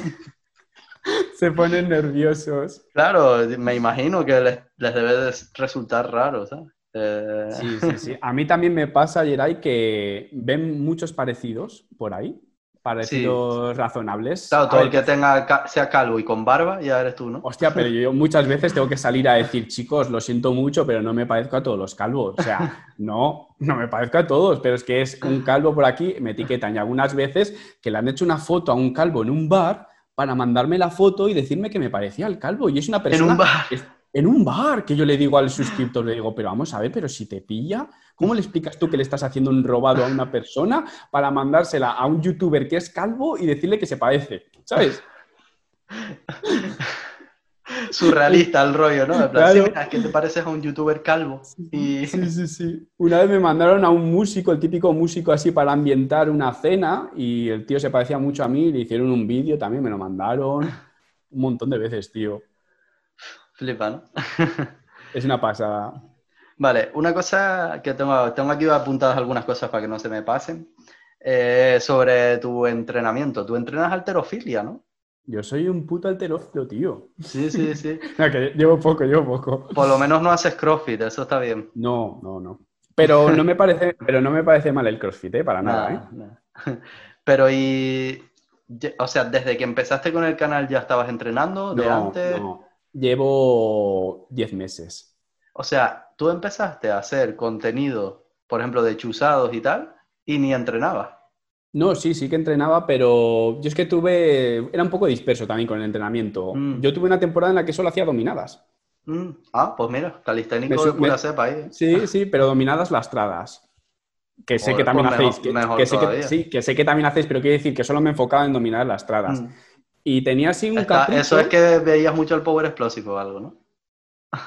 Se ponen nerviosos. Claro, me imagino que les, debe resultar raro, ¿sabes? Eh, Sí, sí, sí. A mí también me pasa, Geray, que ven muchos parecidos por ahí, parecidos razonables. Claro, todo ver, el que tenga, sea calvo y con barba, ya eres tú, ¿no? Hostia, pero yo muchas veces tengo que salir a decir, chicos, lo siento mucho, pero no me parezco a todos los calvos. O sea, no, no me parezco a todos, pero es que es un calvo por aquí, me etiquetan. Y algunas veces que le han hecho una foto a un calvo en un bar para mandarme la foto y decirme que me parecía al calvo. Y es una En persona... un bar. En un bar, que yo le digo al suscriptor, le digo, pero vamos a ver, pero si te pilla, ¿cómo le explicas tú que le estás haciendo un robado a una persona para mandársela a un youtuber que es calvo y decirle que se parece? ¿Sabes? Surrealista el rollo, ¿no? En plan, Claro. sí, mira, es que te pareces a un youtuber calvo. Y... Sí, sí, sí. Una vez me mandaron a un músico, el típico músico así para ambientar una cena y el tío se parecía mucho a mí, le hicieron un vídeo también, me lo mandaron un montón de veces, tío. Flipa, ¿no? Es una pasada. Vale, una cosa que tengo, tengo aquí apuntadas algunas cosas para que no se me pasen. eh, sobre tu entrenamiento. Tú entrenas alterofilia, ¿no? Yo soy un puto alterófilo, tío. Sí, sí, sí. No, que llevo poco, llevo poco. Por lo menos no haces CrossFit, eso está bien. No, no, no. Pero no me parece, pero no me parece mal el CrossFit, ¿eh? Para nada, ¿eh? Nada. Pero y, o sea, desde que empezaste con el canal ya estabas entrenando, de No, antes. no. Llevo 10 meses. O sea, tú empezaste a hacer contenido, por ejemplo, de chuzados y tal, y ni entrenabas. No, sí, sí que entrenaba, pero yo es que tuve, era un poco disperso también con el entrenamiento. Mm. Yo tuve una temporada en la que solo hacía dominadas. Mm, Ah, pues mira, calisténico de pura me- cepa ahí. Sí, sí, pero dominadas lastradas. Que sé Joder, que también pues mejor- hacéis. Que, mejor que sé que, sí, que sé que también hacéis, pero quiero decir que solo me enfocaba en dominadas lastradas. Mm. Y tenía así un Está- eso es que veías mucho el Power Explosive o algo, ¿no?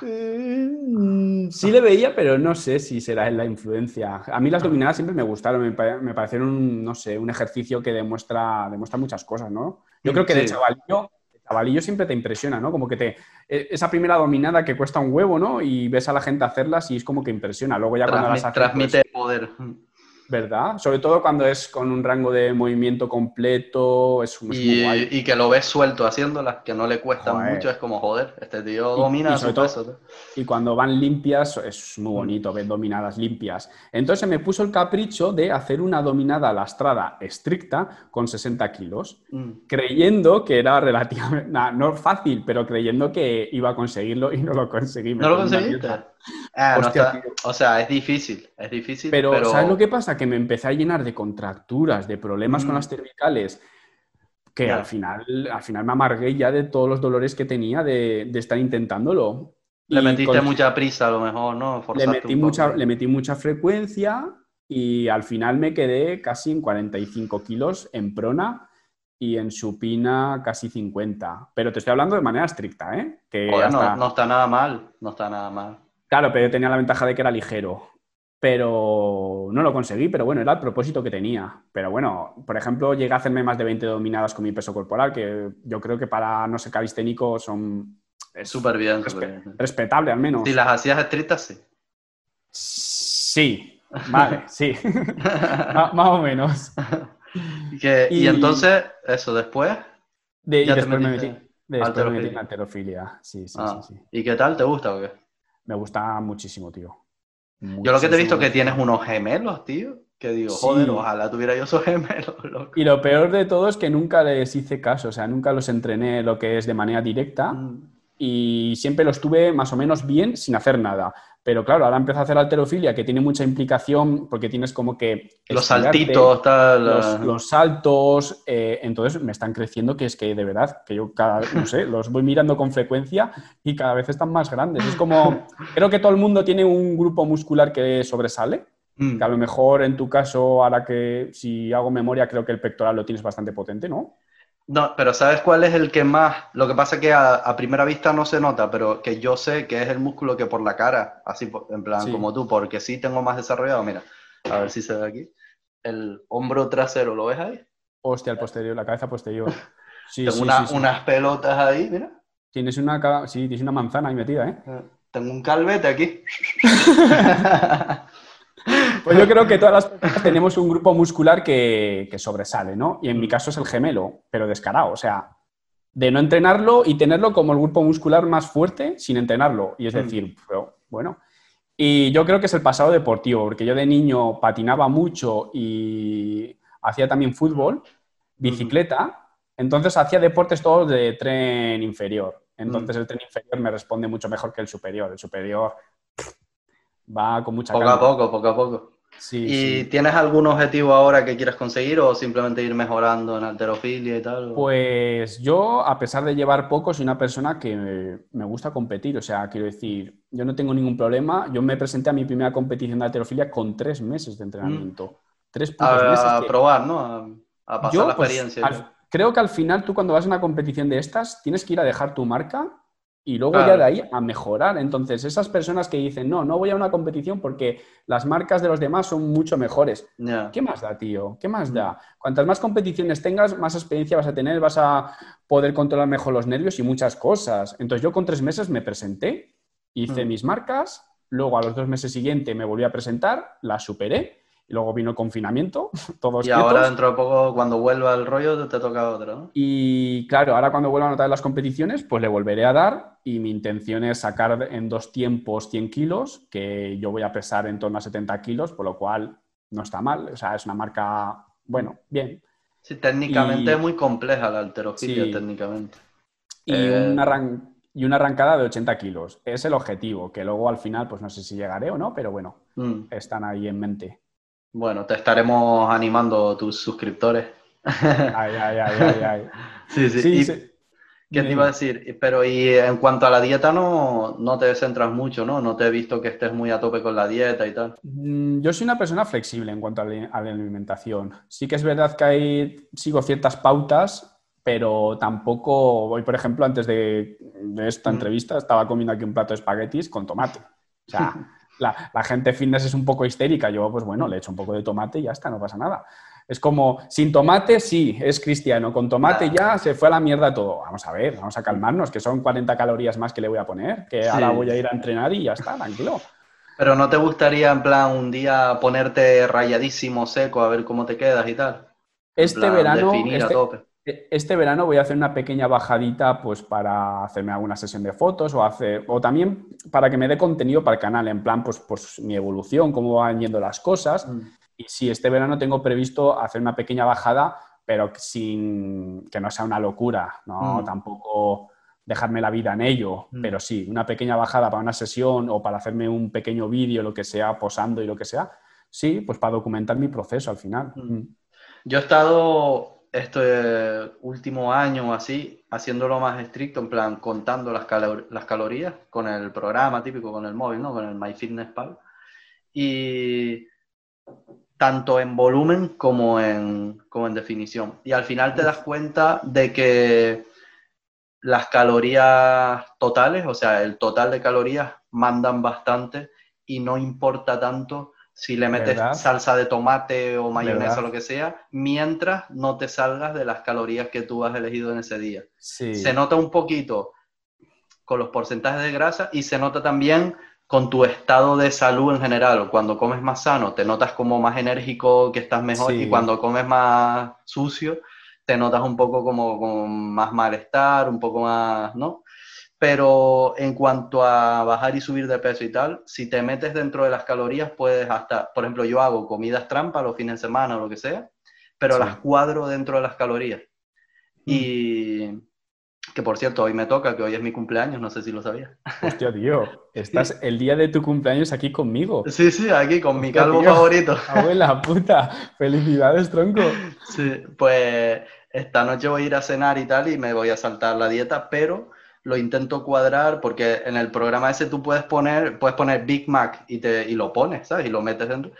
Mm, Sí le veía, pero no sé si será en la influencia. A mí las dominadas siempre me gustaron, me, pa- me parecieron, un, no sé, un ejercicio que demuestra, demuestra muchas cosas, ¿no? Yo creo que de chavalillo, de chavalillo siempre te impresiona, ¿no? Como que te... e- Esa primera dominada que cuesta un huevo, ¿no? Y ves a la gente hacerlas y es como que impresiona. Luego ya cuando las haces, transmite pues, poder. ¿Verdad? Sobre todo cuando es con un rango de movimiento completo, es, es muy Y, guay. y que lo ves suelto haciéndolas, que no le cuestan Joder. mucho, es como, joder, este tío Y- domina y sobre su todo- peso. Y cuando van limpias es muy bonito ver dominadas limpias. Entonces me puso el capricho de hacer una dominada lastrada estricta con 60 kilos, Mm. creyendo que era relativamente, nah, no fácil, pero creyendo que iba a conseguirlo y no lo conseguí. ¿No lo conseguiste? Ah, no Hostia, está- tío. O sea, es difícil, es difícil, Pero, pero, ¿sabes lo que pasa? Que me empecé a llenar de contracturas, de problemas con Mm. las cervicales, que Ya. al final, al final me amargué ya de todos los dolores que tenía de, de estar intentándolo. le metiste con- mucha prisa a lo mejor, ¿no? le metí, mucha, le metí mucha frecuencia y al final me quedé casi en 45 kilos en prona y en supina casi 50. Pero te estoy hablando de manera estricta, ¿eh? Que Joder, no, hasta- no está nada mal, no está nada mal. Claro, pero yo tenía la ventaja de que era ligero. Pero no lo conseguí, pero bueno, era el propósito que tenía. Pero bueno, por ejemplo, llegué a hacerme más de 20 dominadas con mi peso corporal, que yo creo que para no ser calisténico son... Es Súper bien, respe- bien. respetable al menos. Si las hacías estrictas, sí. Sí, vale, sí. Más o menos. Que- y... Y- entonces, eso, después, De, y Ya te después me metí, después me metí en alterofilia. alterofilia. Sí, sí, ah, sí, sí. ¿y qué tal? ¿Te gusta o qué? Me gusta muchísimo, tío. Yo lo que te he visto es que tienes unos gemelos, tío. Que digo, Sí. joder, ojalá tuviera yo esos gemelos, loco. Y lo peor de todo es que nunca les hice caso, o sea, nunca los entrené lo que es de manera directa Mm. y siempre los tuve más o menos bien sin hacer nada. Pero claro, ahora empiezo a hacer alterofilia, que tiene mucha implicación porque tienes como que... Los saltitos, tal. Los, los saltos, eh, entonces me están creciendo que es que de verdad, que yo cada, no sé, los voy mirando con frecuencia y cada vez están más grandes. Es como, creo que todo el mundo tiene un grupo muscular que sobresale, mm. que a lo mejor en tu caso, ahora que si hago memoria, creo que el pectoral lo tienes bastante potente, ¿no? No, pero ¿sabes cuál es el que más? Lo que pasa es que a, a primera vista no se nota, pero que yo sé que es el músculo que por la cara, así en plan Sí. como tú, porque sí tengo más desarrollado, mira, a ver si se ve aquí. El hombro trasero, ¿lo ves ahí? Hostia, el posterior, la cabeza posterior. Sí, tengo sí, una- unas pelotas ahí, mira. Tienes una, sí, tienes una manzana ahí metida, ¿eh? Eh, Tengo un calvete aquí. Pues yo creo que todas las personas tenemos un grupo muscular que, que sobresale, ¿no? Y en mi caso es el gemelo, pero descarado, o sea, de no entrenarlo y tenerlo como el grupo muscular más fuerte sin entrenarlo. Y es Mm. decir, pero, bueno. Y yo creo que es el pasado deportivo, porque yo de niño patinaba mucho y hacía también fútbol, bicicleta, entonces hacía deportes todos de tren inferior. Entonces el tren inferior me responde mucho mejor que el superior. El superior va con mucha Poco a poco, poco a poco. ¿Y tienes algún objetivo ahora que quieras conseguir o simplemente ir mejorando en alterofilia y tal? Pues yo, a pesar de llevar poco, soy una persona que me gusta competir. O sea, quiero decir, yo no tengo ningún problema. Yo me presenté a mi primera competición de alterofilia con tres meses de entrenamiento. Mm. Tres a, meses. A probar, ¿no? A, pasar la pues, experiencia. creo que al final tú cuando vas a una competición de estas tienes que ir a dejar tu marca y luego ya de ahí a mejorar. Entonces, esas personas que dicen, no, no voy a una competición porque las marcas de los demás son mucho mejores. ¿Qué más da, tío? ¿Qué más da? Mm. Cuantas más competiciones tengas, más experiencia vas a tener, vas a poder controlar mejor los nervios y muchas cosas. Entonces, yo con tres meses me presenté, hice mm. mis marcas, luego a los dos meses siguientes me volví a presentar, las superé y luego vino el confinamiento, todos Y ahora dentro de poco, cuando vuelva el rollo, te toca otro, ¿no? Y claro, ahora cuando vuelva a notar las competiciones, pues le volveré a dar y mi intención es sacar en dos tiempos 100 kilos, que yo voy a pesar en torno a 70 kilos, por lo cual no está mal, o sea, es una marca, bueno, bien. Sí, técnicamente es muy compleja la alterofilia, técnicamente. Y, eh, y una arrancada de 80 kilos. Es el objetivo, que luego al final, pues no sé si llegaré o no, pero bueno, mm. están ahí en mente. Bueno, te estaremos animando tus suscriptores. Ay, ay, ay, ay, Sí, sí. sí, ¿Qué te iba a decir? Pero y en cuanto a la dieta no, no te centras mucho, ¿no? No te he visto que estés muy a tope con la dieta y tal. Mm, yo soy una persona flexible en cuanto a la alimentación. Sí que es verdad que hay, sigo ciertas pautas, pero tampoco voy, por ejemplo, antes de, esta mm. entrevista estaba comiendo aquí un plato de espaguetis con tomate. O sea, la, gente fitness es un poco histérica. Yo, pues bueno, le echo un poco de tomate y ya está, no pasa nada. Es como, sin tomate sí, es cristiano, con tomate ya se fue a la mierda todo. Vamos a ver, vamos a calmarnos, que son 40 calorías más que le voy a poner, que ahora voy a ir a entrenar y ya está, tranquilo. Pero ¿no te gustaría en plan un día ponerte rayadísimo, seco, a ver cómo te quedas y tal? Este verano... Este, este verano voy a hacer una pequeña bajadita pues para hacerme alguna sesión de fotos o, hacer, o también para que me dé contenido para el canal, en plan pues, pues mi evolución, cómo van yendo las cosas. Mm. Y sí, este verano tengo previsto hacer una pequeña bajada, pero sin que no sea una locura, no mm. tampoco dejarme la vida en ello, mm. pero sí, una pequeña bajada para una sesión o para hacerme un pequeño vídeo, lo que sea, posando y lo que sea, sí, pues para documentar mi proceso al final. Yo he estado este último año o así, haciéndolo más estricto, en plan contando las, las calorías con el programa típico, con el móvil, ¿no? Con el MyFitnessPal. Y tanto en volumen como en, como en definición. Y al final te das cuenta de que las calorías totales, o sea, el total de calorías mandan bastante y no importa tanto si le metes salsa de tomate o mayonesa o lo que sea, mientras no te salgas de las calorías que tú has elegido en ese día. Se nota un poquito con los porcentajes de grasa y se nota también con tu estado de salud en general. Cuando comes más sano, te notas como más enérgico, que estás mejor, y cuando comes más sucio, te notas un poco como con más malestar, un poco más, ¿no? Pero en cuanto a bajar y subir de peso y tal, si te metes dentro de las calorías, puedes hasta, por ejemplo, yo hago comidas trampa los fines de semana o lo que sea, pero las cuadro dentro de las calorías. Mm. Y que por cierto, hoy me toca, que hoy es mi cumpleaños, no sé si lo sabías. Hostia, tío, estás el día de tu cumpleaños aquí conmigo. Sí, sí, aquí con mi calvo favorito. Abuela, puta, felicidades, tronco. Sí, pues esta noche voy a ir a cenar y tal y me voy a saltar la dieta, pero lo intento cuadrar porque en el programa ese tú puedes poner, puedes poner Big Mac y, te, y lo pones, ¿sabes? Y lo metes dentro,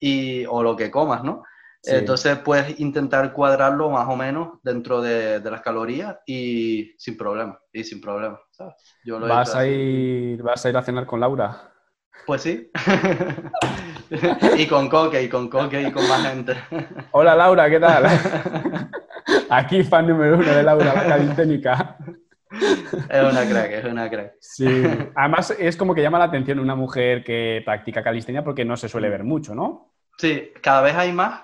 y, o lo que comas, ¿no? Entonces puedes intentar cuadrarlo más o menos dentro de, de, las calorías y sin problema, y sin problema, ¿sabes? Yo lo ¿Vas, a ir, ¿Vas a ir a cenar con Laura? Pues sí. y con Coque, y con Coque, y con más gente. Hola Laura, ¿qué tal? Aquí fan número uno de Laura, la calisténica. Es una crack, es una crack. Sí, además es como que llama la atención una mujer que practica calistenia porque no se suele ver mucho, ¿no? Sí, cada vez hay más,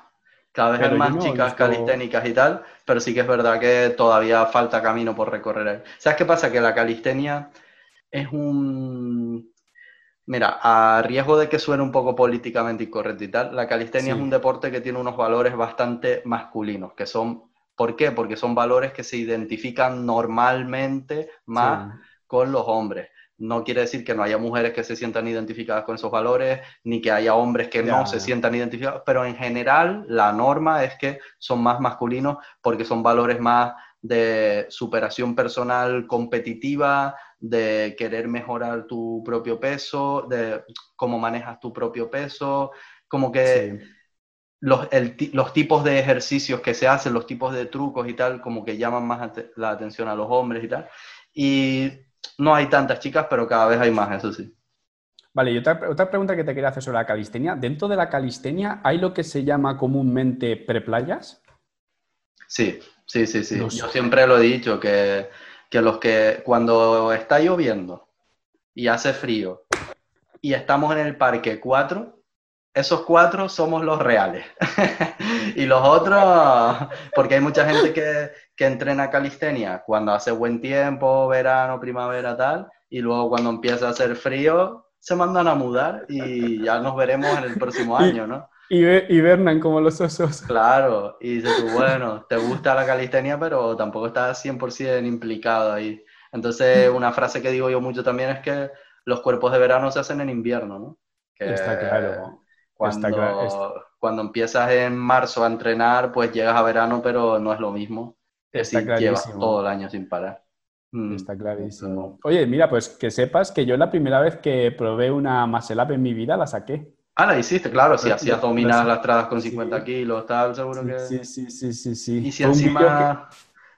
cada vez hay más chicas calisténicas y tal, pero sí que es verdad que todavía falta camino por recorrer. ¿Sabes qué pasa? Que la calistenia es un, Mira, a riesgo de que suene un poco políticamente incorrecto y tal, la calistenia Sí. es un deporte que tiene unos valores bastante masculinos, que son, ¿por qué? Porque son valores que se identifican normalmente más con los hombres. No quiere decir que no haya mujeres que se sientan identificadas con esos valores, ni que haya hombres que no se sientan identificados, pero en general la norma es que son más masculinos porque son valores más de superación personal competitiva, de querer mejorar tu propio peso, de cómo manejas tu propio peso, como que Sí. Los, el los tipos de ejercicios que se hacen, los tipos de trucos y tal, como que llaman más la atención a los hombres y tal. Y no hay tantas chicas, pero cada vez hay más, eso sí. Vale, y otra, otra pregunta que te quería hacer sobre la calistenia. ¿Dentro de la calistenia hay lo que se llama comúnmente preplayas? Sí, sí, sí, sí. Los- Yo siempre lo he dicho, que, que los que cuando está lloviendo y hace frío y estamos en el parque cuatro, esos cuatro somos los reales. y los otros, porque hay mucha gente que, que entrena calistenia cuando hace buen tiempo, verano, primavera, tal, y luego cuando empieza a hacer frío, se mandan a mudar y ya nos veremos en el próximo año, ¿no? Y, hibernan como los osos. Claro, y dices tú, bueno, te gusta la calistenia, pero tampoco estás 100% implicado ahí. Entonces, una frase que digo yo mucho también es que los cuerpos de verano se hacen en invierno, ¿no? Que Está claro. Cuando, claro, está- cuando empiezas en marzo a entrenar, pues llegas a verano, pero no es lo mismo que si llevas todo el año sin parar. Mm. Está clarísimo. Oye, mira, pues que sepas que yo la primera vez que probé una muscle up en mi vida la saqué. Ah, la hiciste, claro, si Lo- hacías dominadas lo- lastradas con sí. 50 kilos, tal, seguro que... Sí, sí, sí, sí, sí. Y si vídeo que- encima,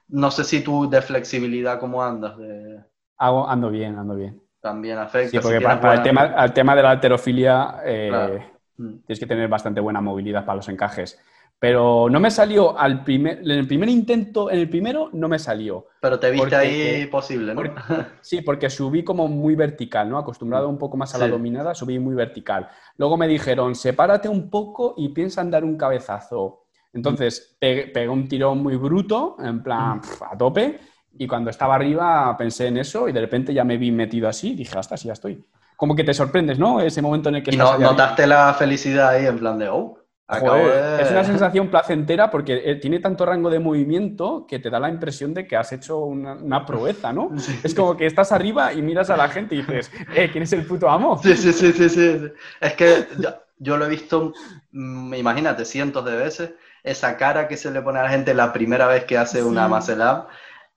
no sé si tú de flexibilidad, ¿cómo andas? De... Hago- ando bien, ando bien. también afecta. Sí, si porque tienes para, para el, tema, al tema de la alterofilia eh, Claro. Mm. tienes que tener bastante buena movilidad para los encajes. Pero no me salió al primer, en el primer intento, en el primero no me salió. Pero te viste porque- ahí posible, ¿no? porque- Sí, porque subí como muy vertical, ¿no? Acostumbrado un poco más a la Sí. dominada, subí muy vertical. Luego me dijeron, sepárate un poco y piensa en dar un cabezazo. Entonces pe- pegué un tirón muy bruto, en plan pf, a tope, y cuando estaba arriba pensé en eso y de repente ya me vi metido así y dije, hasta sí, ya estoy. Como que te sorprendes, ¿no? Ese momento en el que Y no, notaste la felicidad ahí en plan de, oh, Joder, de... Es una sensación placentera porque eh, tiene tanto rango de movimiento que te da la impresión de que has hecho una, una proeza, ¿no? Sí. Es como que estás arriba y miras a la gente y dices, eh, ¿quién es el puto amo? Sí, sí, sí, sí, sí. Es que yo, yo lo he visto, mm, imagínate, cientos de veces, esa cara que se le pone a la gente la primera vez que hace una Sí. muscle up,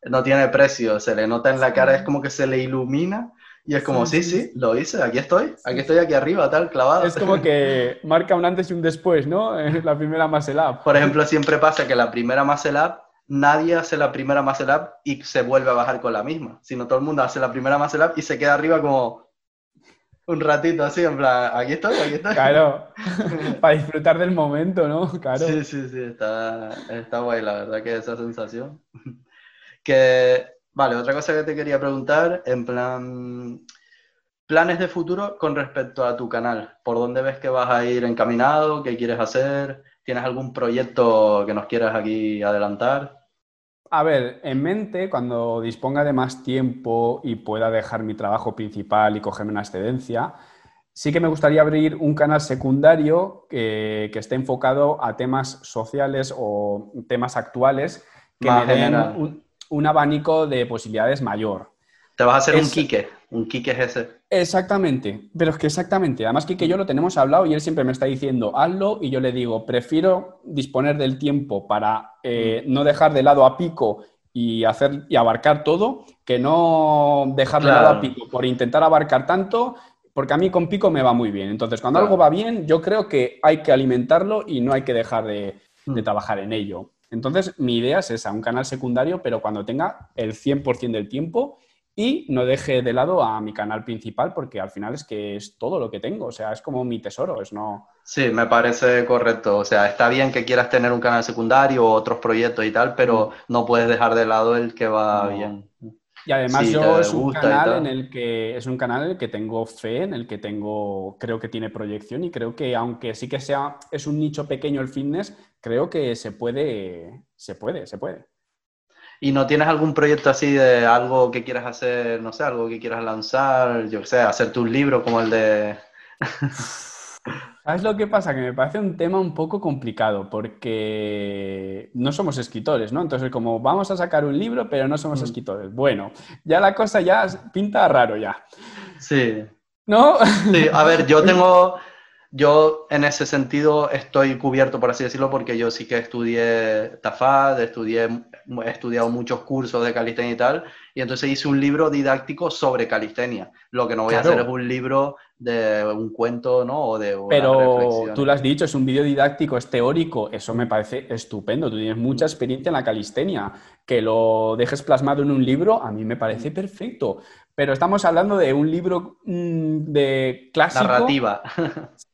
no tiene precio, se le nota en la cara, es como que se le ilumina y es como, sí, Sí, lo hice, aquí estoy, aquí estoy aquí arriba, tal, clavado. Es como que marca un antes y un después, ¿no? La primera muscle up. Por ejemplo, siempre pasa que la primera muscle up, nadie hace la primera muscle up y se vuelve a bajar con la misma, sino todo el mundo hace la primera muscle up y se queda arriba como un ratito así, en plan, aquí estoy, aquí estoy. Claro, para disfrutar del momento, ¿no? Claro. Sí, sí, sí, está, está guay, la verdad que esa sensación. Que, vale, otra cosa que te quería preguntar, en plan, planes de futuro con respecto a tu canal. ¿Por dónde ves que vas a ir encaminado? ¿Qué quieres hacer? ¿Tienes algún proyecto que nos quieras aquí adelantar? A ver, en mente, cuando disponga de más tiempo y pueda dejar mi trabajo principal y cogerme una excedencia, sí que me gustaría abrir un canal secundario que, que esté enfocado a temas sociales o temas actuales que Más me den un, un abanico de posibilidades mayor. Te vas a hacer un Kike, un Kike es ese. Exactamente, pero es que exactamente. Además, que yo lo tenemos hablado y él siempre me está diciendo, hazlo, y yo le digo, prefiero disponer del tiempo para eh, no dejar de lado a Pico y hacer y abarcar todo, que no dejar de lado a Pico por intentar abarcar tanto, porque a mí con Pico me va muy bien. Entonces, cuando Claro. algo va bien, yo creo que hay que alimentarlo y no hay que dejar de, de Mm. trabajar en ello. Entonces, mi idea es esa, un canal secundario, pero cuando tenga el 100% del tiempo y no deje de lado a mi canal principal, porque al final es que es todo lo que tengo, o sea, es como mi tesoro, es no... Sí, me parece correcto. O sea, está bien que quieras tener un canal secundario o otros proyectos y tal, pero no puedes dejar de lado el que va No. bien. Y además Sí, yo es un canal en el que es un canal en el que tengo fe, en el que tengo, creo que tiene proyección y creo que aunque sí que sea, es un nicho pequeño el fitness, creo que se puede, se puede, se puede. ¿Y no tienes algún proyecto así de algo que quieras hacer, no sé, algo que quieras lanzar, yo qué sé, hacerte un libro como el de... ¿Sabes lo que pasa? Que me parece un tema un poco complicado porque no somos escritores, ¿no? Entonces, como vamos a sacar un libro, pero no somos mm. escritores. Bueno, ya la cosa ya pinta raro ya. Sí. ¿No? Sí, a ver, yo tengo, yo en ese sentido estoy cubierto, por así decirlo, porque yo sí que estudié TAFAD, estudié, he estudiado muchos cursos de calistenia y tal, y entonces hice un libro didáctico sobre calistenia. Lo que no voy a hacer es un libro de un cuento, ¿no? O de Pero tú lo has dicho, es un vídeo didáctico, es teórico, eso me parece estupendo. Tú tienes mucha experiencia en la calistenia. Que lo dejes plasmado en un libro, a mí me parece perfecto. Pero estamos hablando de un libro mm, de clásico. Narrativa.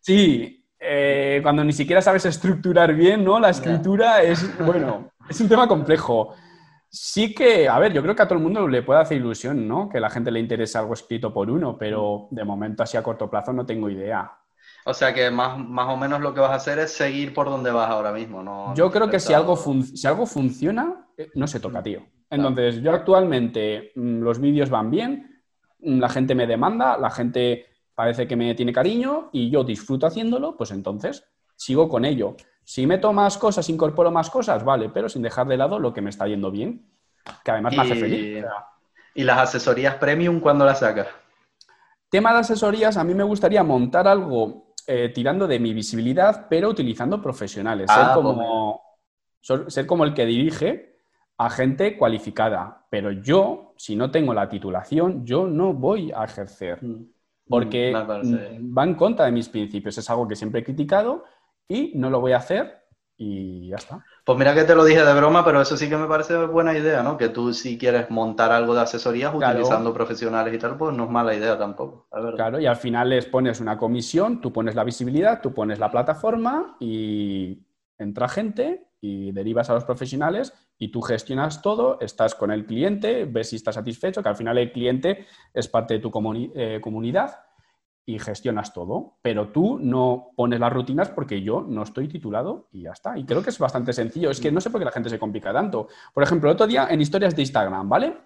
Sí, eh, cuando ni siquiera sabes estructurar bien, ¿no? La escritura es, bueno, es un tema complejo. Sí que, a ver, yo creo que a todo el mundo le puede hacer ilusión, ¿no? Que a la gente le interese algo escrito por uno, pero de momento así a corto plazo no tengo idea. O sea que más, más o menos lo que vas a hacer es seguir por donde vas ahora mismo, ¿no? Yo creo que si algo, si algo funciona, eh, no se toca, tío. Entonces, yo actualmente mm, los vídeos van bien, mm, la gente me demanda, la gente parece que me tiene cariño y yo disfruto haciéndolo, pues entonces sigo con ello. Si meto más cosas, incorporo más cosas, vale, pero sin dejar de lado lo que me está yendo bien, que además me hace feliz. ¿Y las asesorías premium cuándo las sacas? Tema de asesorías, a mí me gustaría montar algo eh, tirando de mi visibilidad, pero utilizando profesionales. ser, ah, como, pues ser como el que dirige a gente cualificada. Pero yo, si no tengo la titulación, yo no voy a ejercer. Mm porque mm, va en contra de mis principios. Es algo que siempre he criticado y no lo voy a hacer y ya está. Pues mira que te lo dije de broma, pero eso sí que me parece buena idea, ¿no? Que tú si quieres montar algo de asesorías utilizando profesionales y tal, pues no es mala idea tampoco. Claro, y al final les pones una comisión, tú pones la visibilidad, tú pones la plataforma y entra gente y derivas a los profesionales y tú gestionas todo, estás con el cliente, ves si está satisfecho, que al final el cliente es parte de tu eh, comunidad y gestionas todo, pero tú no pones las rutinas porque yo no estoy titulado y ya está. Y creo que es bastante sencillo, es que no sé por qué la gente se complica tanto. Por ejemplo, el otro día en historias de Instagram, ¿vale?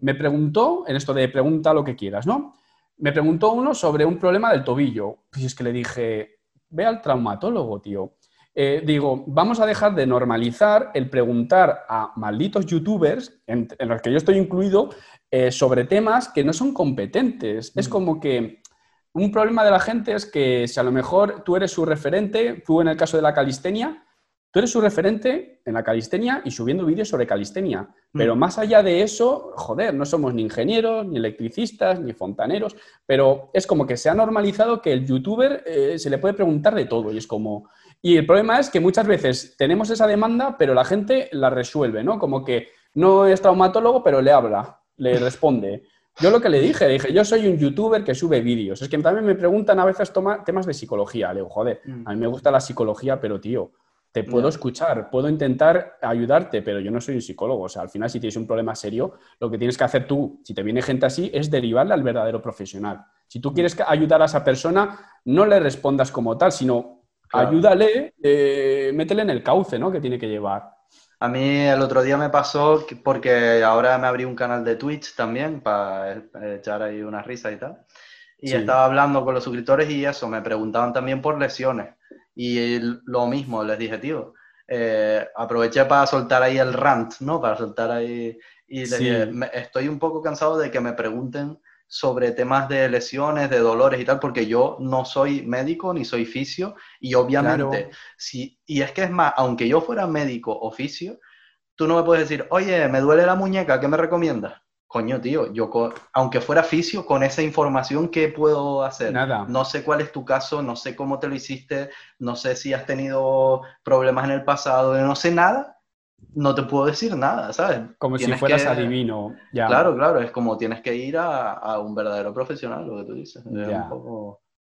Me preguntó, en esto de pregunta lo que quieras, ¿no? Me preguntó uno sobre un problema del tobillo. Y es que le dije, ve al traumatólogo, tío. Eh, digo, vamos a dejar de normalizar el preguntar a malditos youtubers, en, los que yo estoy incluido, eh, sobre temas que no son competentes. Es mm. como que un problema de la gente es que si a lo mejor tú eres su referente, tú en el caso de la calistenia, tú eres su referente en la calistenia y subiendo vídeos sobre calistenia. Pero mm. más allá de eso, joder, no somos ni ingenieros, ni electricistas, ni fontaneros, pero es como que se ha normalizado que el youtuber eh, se le puede preguntar de todo y es como, y el problema es que muchas veces tenemos esa demanda, pero la gente la resuelve, ¿no? Como que no es traumatólogo, pero le habla, le responde. Yo lo que le dije, dije, yo soy un youtuber que sube vídeos. Es que también me preguntan a veces temas de psicología. Le digo, joder, mm. a mí me gusta la psicología, pero tío, te puedo escuchar, puedo intentar ayudarte, pero yo no soy un psicólogo. O sea, al final, si tienes un problema serio, lo que tienes que hacer tú, si te viene gente así, es derivarle al verdadero profesional. Si tú quieres ayudar a esa persona, no le respondas como tal, sino ayúdale, eh, métele en el cauce, ¿no? Que tiene que llevar. A mí el otro día me pasó porque ahora me abrí un canal de Twitch también para echar ahí una risa y tal. Y estaba hablando con los suscriptores y eso, me preguntaban también por lesiones. Y lo mismo, les dije, tío, eh, aproveché para soltar ahí el rant, ¿no? Para soltar ahí... Y les dije, estoy un poco cansado de que me pregunten sobre temas de lesiones, de dolores y tal, porque yo no soy médico ni soy fisio y obviamente, si, y es que es más, aunque yo fuera médico o fisio, tú no me puedes decir, oye, me duele la muñeca, ¿qué me recomiendas? Coño, tío, yo, aunque fuera fisio, con esa información, ¿qué puedo hacer? Nada. No sé cuál es tu caso, no sé cómo te lo hiciste, no sé si has tenido problemas en el pasado, no sé nada, no te puedo decir nada, ¿sabes? Como si fueras adivino. Ya. Claro, claro, es como tienes que ir a, un verdadero profesional, lo que tú dices.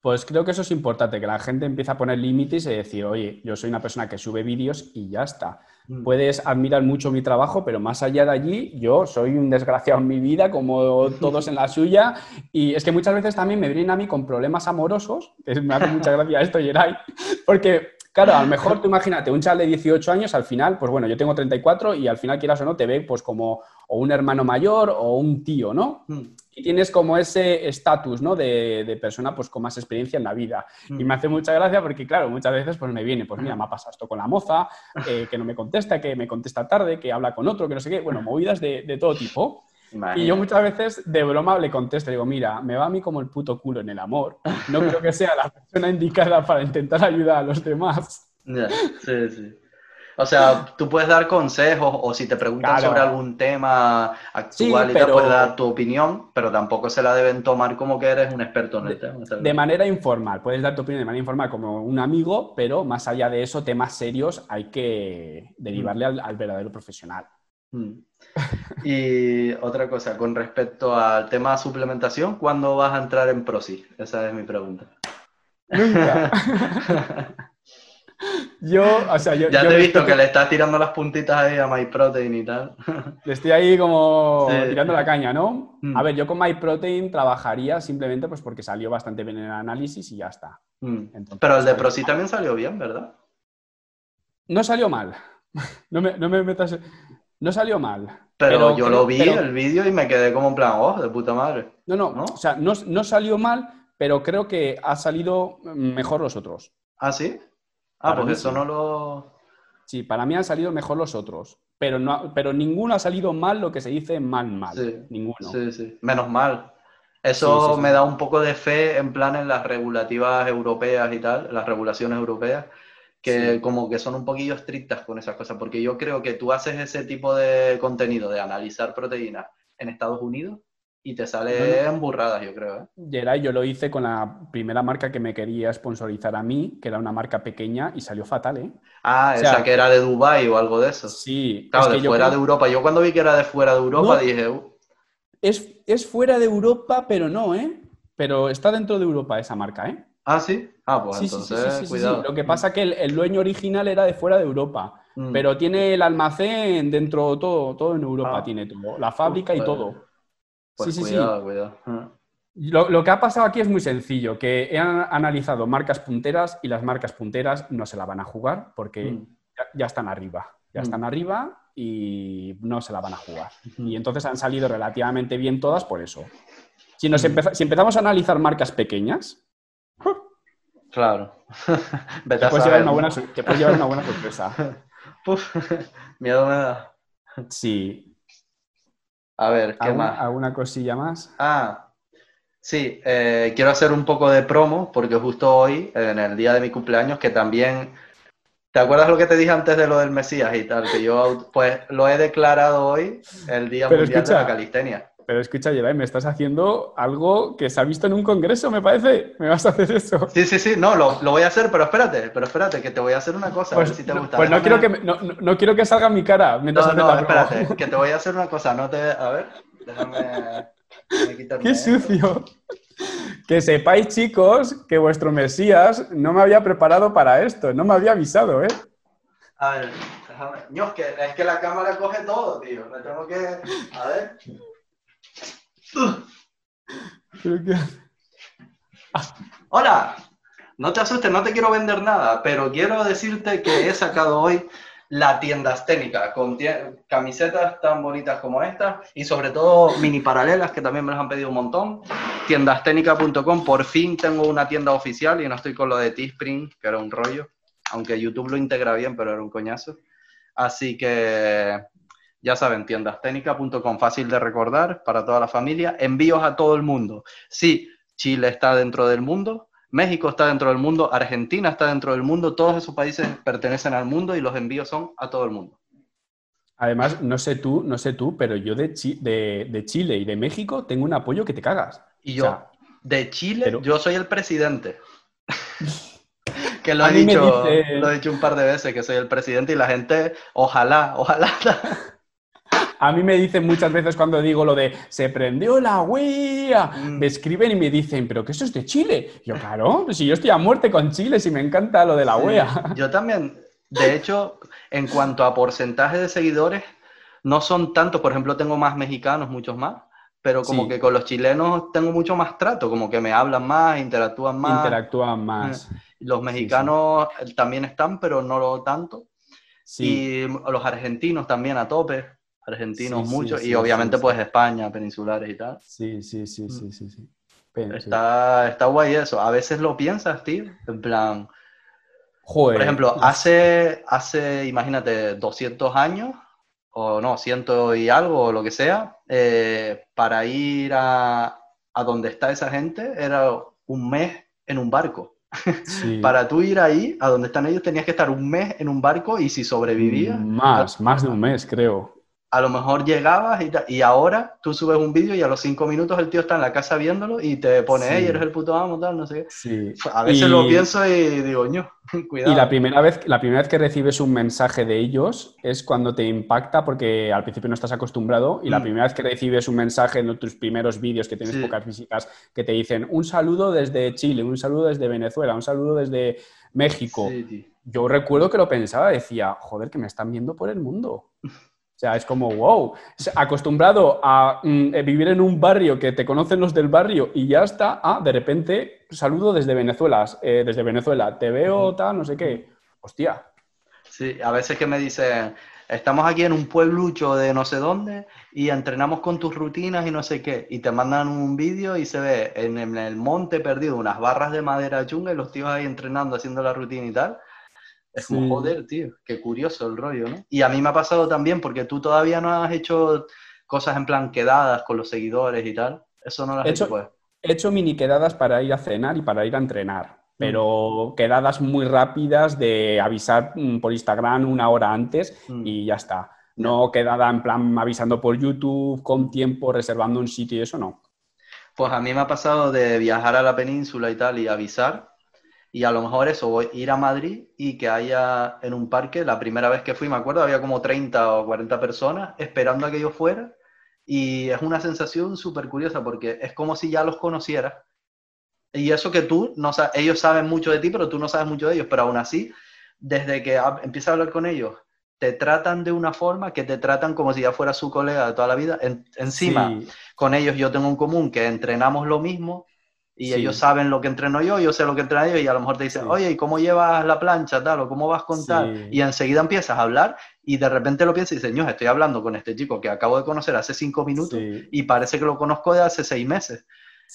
Pues creo que eso es importante, que la gente empiece a poner límites y decir, oye, yo soy una persona que sube vídeos y ya está. Mm. Puedes admirar mucho mi trabajo, pero más allá de allí, yo soy un desgraciado en mi vida, como todos en la suya. Y es que muchas veces también me vienen a mí con problemas amorosos, me hace mucha gracia esto, Geray, porque Claro, a lo mejor tú imagínate, un chaval de 18 años, al final, pues bueno, yo tengo 34 y al final, quieras o no, te ve pues como o un hermano mayor o un tío, ¿no? Mm. Y tienes como ese estatus, ¿no? De, de persona pues con más experiencia en la vida. Mm. Y me hace mucha gracia porque, claro, muchas veces pues me viene, pues mira, me ha pasado esto con la moza, eh, que no me contesta, que me contesta tarde, que habla con otro, que no sé qué, bueno, movidas de, de todo tipo. Y yo muchas veces de broma le contesto, digo, mira, me va a mí como el puto culo en el amor. No creo que sea la persona indicada para intentar ayudar a los demás. Sí, sí. O sea, tú puedes dar consejos o si te preguntan Claro. sobre algún tema actual Sí, y pero- puedes dar tu opinión, pero tampoco se la deben tomar como que eres un experto en el tema. De manera informal, puedes dar tu opinión de manera informal como un amigo, pero más allá de eso, temas serios hay que derivarle al, al verdadero profesional. Mm. Y otra cosa, con respecto al tema de suplementación, ¿cuándo vas a entrar en Prosi? Esa es mi pregunta. Nunca. Yo, o sea, yo, Ya yo te he visto estoy- que le estás tirando las puntitas ahí a MyProtein y tal. le estoy ahí como Sí. tirando la caña, ¿no? Mm. A ver, yo con MyProtein trabajaría simplemente pues porque salió bastante bien en el análisis y ya está. Mm. Entonces, Pero el de pues, Prosi también salió bien, ¿verdad? No salió mal. No me, no me metas. No salió mal. Pero, Pero yo lo vi pero- el vídeo y me quedé como en plan, oh, de puta madre. No, no, ¿No? o sea, no, no salió mal, pero creo que ha salido mejor los otros. ¿Ah, sí? Ah, Para pues eso sí. no lo... Sí, para mí han salido mejor los otros. Pero, no, pero ninguno ha salido mal lo que se dice mal, mal. Sí, Ninguno. Sí, sí. Menos mal. Eso Sí, sí, sí. me da un poco de fe en plan en las regulativas europeas y tal, las regulaciones europeas, que Sí. como que son un poquillo estrictas con esas cosas, porque yo creo que tú haces ese tipo de contenido de analizar proteínas en Estados Unidos y te sale Bueno. en burradas, yo creo, ¿eh? Yo lo hice con la primera marca que me quería sponsorizar a mí, que era una marca pequeña, y salió fatal, ¿eh? Ah, O sea, esa que era de Dubai o algo de eso. Sí, Claro, es de que fuera creo- de Europa. Yo cuando vi que era de fuera de Europa No. dije, "Uh, es, es fuera de Europa, pero no, ¿eh? Pero está dentro de Europa esa marca, ¿eh? ah, sí. Ah, pues Sí, entonces, sí, sí, sí. cuidado. Lo que pasa es que el, el dueño original era de fuera de Europa, Mm. pero tiene el almacén dentro, todo, todo en Europa Ah. tiene todo, la fábrica y todo. Pues sí, sí, sí. cuidado, cuidado. Ah. Lo, lo que ha pasado aquí es muy sencillo, que he an- analizado marcas punteras y las marcas punteras no se la van a jugar porque Mm. ya, ya están arriba, ya Mm. están arriba y no se la van a jugar. Y entonces han salido relativamente bien todas por eso. Si, nos empeza- si empezamos a analizar marcas pequeñas, Claro. Te puedes, llevar una buena, ¿no? sor- te puedes llevar una buena sorpresa. Puf, miedo me da. Sí. A ver, ¿qué ¿Alguna, más? alguna cosilla más? Ah, sí, eh, quiero hacer un poco de promo porque justo hoy, en el día de mi cumpleaños, que también, ¿te acuerdas lo que te dije antes de lo del Mesías y tal? Que yo, pues, lo he declarado hoy el Día Pero Mundial de la Calistenia. Pero escucha, Yeray, me estás haciendo algo que se ha visto en un congreso, me parece. ¿Me vas a hacer eso? Sí, sí, sí, no, lo, lo voy a hacer, pero espérate, pero espérate, que te voy a hacer una cosa, a Pues, ver si te no- gusta. pues no, quiero que, no, no- no quiero que salga mi cara mientras No, no, espérate, que te voy a hacer una cosa, no te... A ver, déjame... déjame ¡Qué sucio! Que sepáis, chicos, que vuestro Mesías no me había preparado para esto, no me había avisado, ¿eh? A ver, déjame... Es que, es que la cámara coge todo, tío. Me tengo que... A ver... Hola, no te asustes, no te quiero vender nada, pero quiero decirte que he sacado hoy la tienda técnica con camisetas tan bonitas como estas y sobre todo mini paralelas que también me han pedido un montón. Tiendasténica.com, por fin tengo una tienda oficial y no estoy con lo de Teespring, que era un rollo, aunque YouTube lo integra bien, pero era un coñazo. Así que ya saben, tiendasténica.com, fácil de recordar para toda la familia. Envíos a todo el mundo. Sí, Chile está dentro del mundo, México está dentro del mundo, Argentina está dentro del mundo, todos esos países pertenecen al mundo y los envíos son a todo el mundo. Además, no sé tú, no sé tú, pero yo de, Chi- de- de Chile y de México tengo un apoyo que te cagas. Y yo, O sea, de Chile, pero- yo soy el presidente. que lo he, dicho, dice- lo he dicho un par de veces, que soy el presidente y la gente, ojalá, ojalá. A mí me dicen muchas veces cuando digo lo de se prendió la wea, Mm. me escriben y me dicen, pero que eso es de Chile. Yo, claro, pues si yo estoy a muerte con Chile, si me encanta lo de la Sí, wea. Yo también, de hecho, en cuanto a porcentaje de seguidores, no son tantos, por ejemplo, tengo más mexicanos, muchos más, pero como Sí. que con los chilenos tengo mucho más trato, como que me hablan más, interactúan más. Interactúan más. Los mexicanos eh, también están, pero no lo tanto. Sí. Y los argentinos también a tope, argentinos Sí, sí, mucho, sí, y obviamente sí, pues sí. España, peninsulares y tal. Sí, sí, sí, sí, sí, sí. Está, está guay eso. A veces lo piensas, tío, en plan, Joder. por ejemplo, hace, hace, imagínate, 200 años, o no, ciento y algo, o lo que sea, eh, para ir a, a donde está esa gente era un mes en un barco. sí. Para tú ir ahí, a donde están ellos, tenías que estar un mes en un barco y si sobrevivías, Más, más de un mes, creo. A lo mejor llegabas y, y ahora tú subes un vídeo y a los cinco minutos el tío está en la casa viéndolo y te pone, Sí. hey, eres el puto amo, tal, no sé qué. Sí. A veces Y- lo pienso y digo, ño, cuidado. Y la primera, vez, la primera vez que recibes un mensaje de ellos es cuando te impacta porque al principio no estás acostumbrado y la Mm. primera vez que recibes un mensaje en tus primeros vídeos que tienes Sí. pocas visitas que te dicen un saludo desde Chile, un saludo desde Venezuela, un saludo desde México. Sí. Yo recuerdo que lo pensaba, decía, joder, que me están viendo por el mundo. O sea, es como, wow, acostumbrado a mm, eh, vivir en un barrio que te conocen los del barrio y ya está, ah, de repente, saludo desde Venezuela, eh, desde Venezuela, te veo tal, no sé qué. Hostia, Sí, a veces que me dicen, estamos aquí en un pueblucho de no sé dónde y entrenamos con tus rutinas y no sé qué, y te mandan un vídeo y se ve en, en el monte perdido unas barras de madera chunga y los tíos ahí entrenando, haciendo la rutina y tal. Es como, Sí. joder, tío, qué curioso el rollo, ¿no? Y a mí me ha pasado también porque tú todavía no has hecho cosas en plan quedadas con los seguidores y tal. Eso no lo has He hecho, hecho- pues. he hecho mini quedadas para ir a cenar y para ir a entrenar, Mm. pero quedadas muy rápidas de avisar mm, por Instagram una hora antes Mm. y ya está. No quedada en plan avisando por YouTube, con tiempo, reservando un sitio y eso no. Pues a mí me ha pasado de viajar a la península y tal y avisar. Y a lo mejor eso, voy, ir a Madrid y que haya en un parque, la primera vez que fui, me acuerdo, había como 30 o 40 personas esperando a que yo fuera. Y es una sensación súper curiosa porque es como si ya los conocieras. Y eso que tú, no ellos saben mucho de ti, pero tú no sabes mucho de ellos. Pero aún así, desde que empiezas a hablar con ellos, te tratan de una forma que te tratan como si ya fuera su colega de toda la vida. En- encima, Sí, con ellos yo tengo en común que entrenamos lo mismo y Sí. ellos saben lo que entreno yo, yo sé lo que entrenan ellos y a lo mejor te dicen, Sí. oye, ¿y cómo llevas la plancha tal o cómo vas con Sí. tal? Y enseguida empiezas a hablar y de repente lo piensas y dices, "Ño, estoy hablando con este chico que acabo de conocer hace cinco minutos y parece que lo conozco de hace seis meses.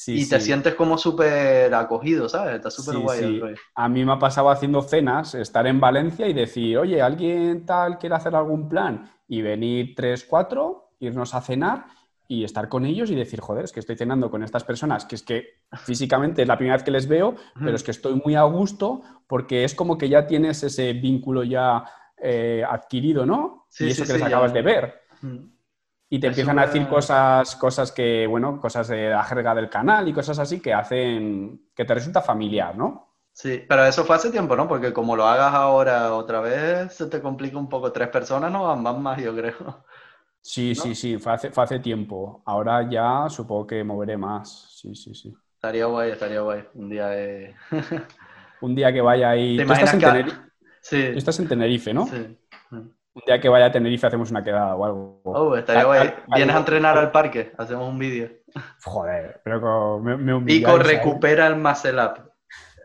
y te sientes como súper acogido, ¿sabes? Está súper guay el. A mí me ha pasado haciendo cenas, estar en Valencia y decir, oye, ¿alguien tal quiere hacer algún plan? Y venir tres, cuatro, irnos a cenar y estar con ellos y decir, joder, es que estoy cenando con estas personas, que es que físicamente es la primera vez que les veo, pero es que estoy muy a gusto porque es como que ya tienes ese vínculo ya eh, adquirido, ¿no? Sí, y eso sí, que les sí, acabas ya. de ver. Y te Es empiezan a decir cosas, cosas que, bueno, cosas de la jerga del canal y cosas así que hacen que te resulta familiar, ¿no? Sí, pero eso fue hace tiempo, ¿no? Porque como lo hagas ahora otra vez, se te complica un poco. Tres personas no van más, yo creo. Sí, ¿no? sí, sí, fue hace, fue hace tiempo. Ahora ya supongo que moveré más. Sí, sí, sí. Estaría guay, estaría guay. Un día de... Un día que vaya ahí. ¿Te Tú estás, en imaginas que- Teneri- Sí, tú estás en Tenerife, ¿no? sí. Un día que vaya a Tenerife hacemos una quedada o algo. Oh, estaría guay. Vienes a entrenar al parque, hacemos un vídeo. Joder, pero como me, me Pico recupera el muscle up.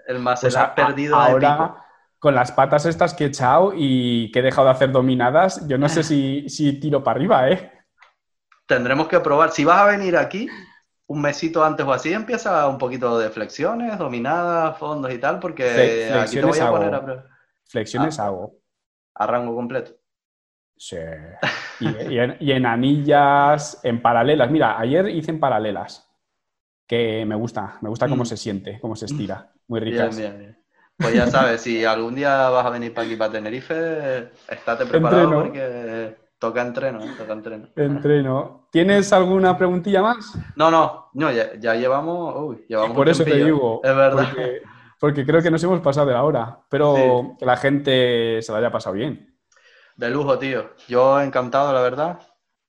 El muscle Pues up a- perdido de ahora, Pico. Con las patas estas que he echado y que he dejado de hacer dominadas, yo no sé si, si tiro para arriba, ¿eh? Tendremos que probar. Si vas a venir aquí, un mesito antes o así, empieza un poquito de flexiones, dominadas, fondos y tal, porque Fle- aquí te voy flexiones a poner hago. a, prueba. Flexiones Ah. hago. a rango completo. Sí. Y, y en, y en anillas, en paralelas. Mira, ayer hice en paralelas. Que me gusta, me gusta cómo Mm. se siente, cómo se estira. Muy Bien, ricas. bien, bien. Pues ya sabes, si algún día vas a venir para aquí, para Tenerife, estate preparado Entreno. porque toca entreno, ¿eh? toca entreno. Entreno. ¿Tienes alguna preguntilla más? No, no, no ya, ya llevamos, uy, llevamos Por eso te digo. Es verdad. Porque, porque creo que nos hemos pasado de la hora. Pero Sí. que la gente se la haya pasado bien. De lujo, tío. Yo encantado, la verdad.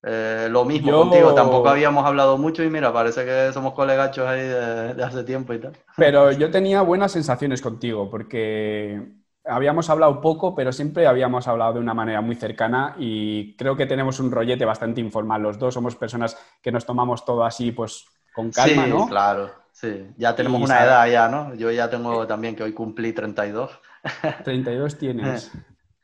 Eh, lo mismo Yo- contigo, tampoco habíamos hablado mucho y mira, parece que somos colegachos ahí de, de hace tiempo y tal. Pero yo tenía buenas sensaciones contigo, porque habíamos hablado poco, pero siempre habíamos hablado de una manera muy cercana y creo que tenemos un rollete bastante informal. Los dos somos personas que nos tomamos todo así, pues con calma, sí, ¿no? claro, sí. Ya tenemos Y una sabe- edad ya, ¿no? Yo ya tengo también que hoy cumplí 32 32 tienes.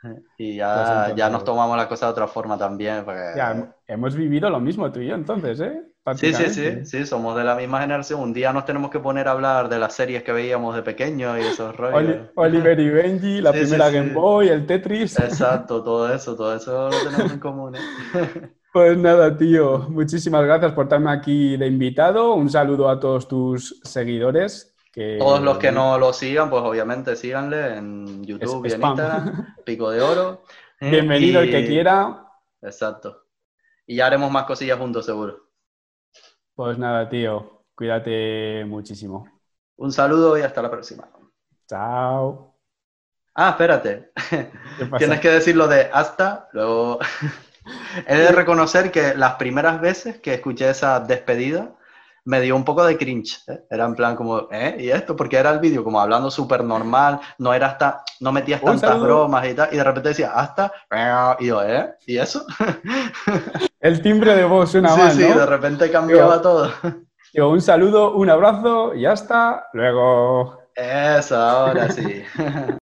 y Pues ya, entonces- ya nos tomamos la cosa de otra forma también. porque- Ya, hem- hemos vivido lo mismo tú y yo entonces, ¿eh? Sí, sí, sí, sí, somos de la misma generación. Un día nos tenemos que poner a hablar de las series que veíamos de pequeños y esos rollos. Oli- Oliver y Benji, la Sí, primera sí. Game Boy, el Tetris. Exacto, todo eso, todo eso lo tenemos en común. ¿eh? Pues nada, tío, muchísimas gracias por estarme aquí de invitado. Un saludo a todos tus seguidores. Que... Todos los que no lo sigan, pues obviamente síganle en YouTube Es y en. Instagram, Pico de Oro. ¿eh? Bienvenido el que quiera. Exacto. Y ya haremos más cosillas juntos, seguro. Pues nada, tío, cuídate muchísimo. Un saludo y hasta la próxima. Chao. Ah, espérate. Tienes que decirlo de hasta, luego... He de reconocer que las primeras veces que escuché esa despedida me dio un poco de cringe. ¿eh? Era en plan como, ¿eh? ¿Y esto? Porque era el vídeo como hablando súper normal, no era hasta, no metías tantas saludo. bromas y tal, y de repente decía hasta, y yo, ¿eh? ¿Y eso? El timbre de voz suena sí, mal, sí, ¿no? de repente cambiaba todo. Digo, un saludo, un abrazo y hasta luego. Eso, ahora sí.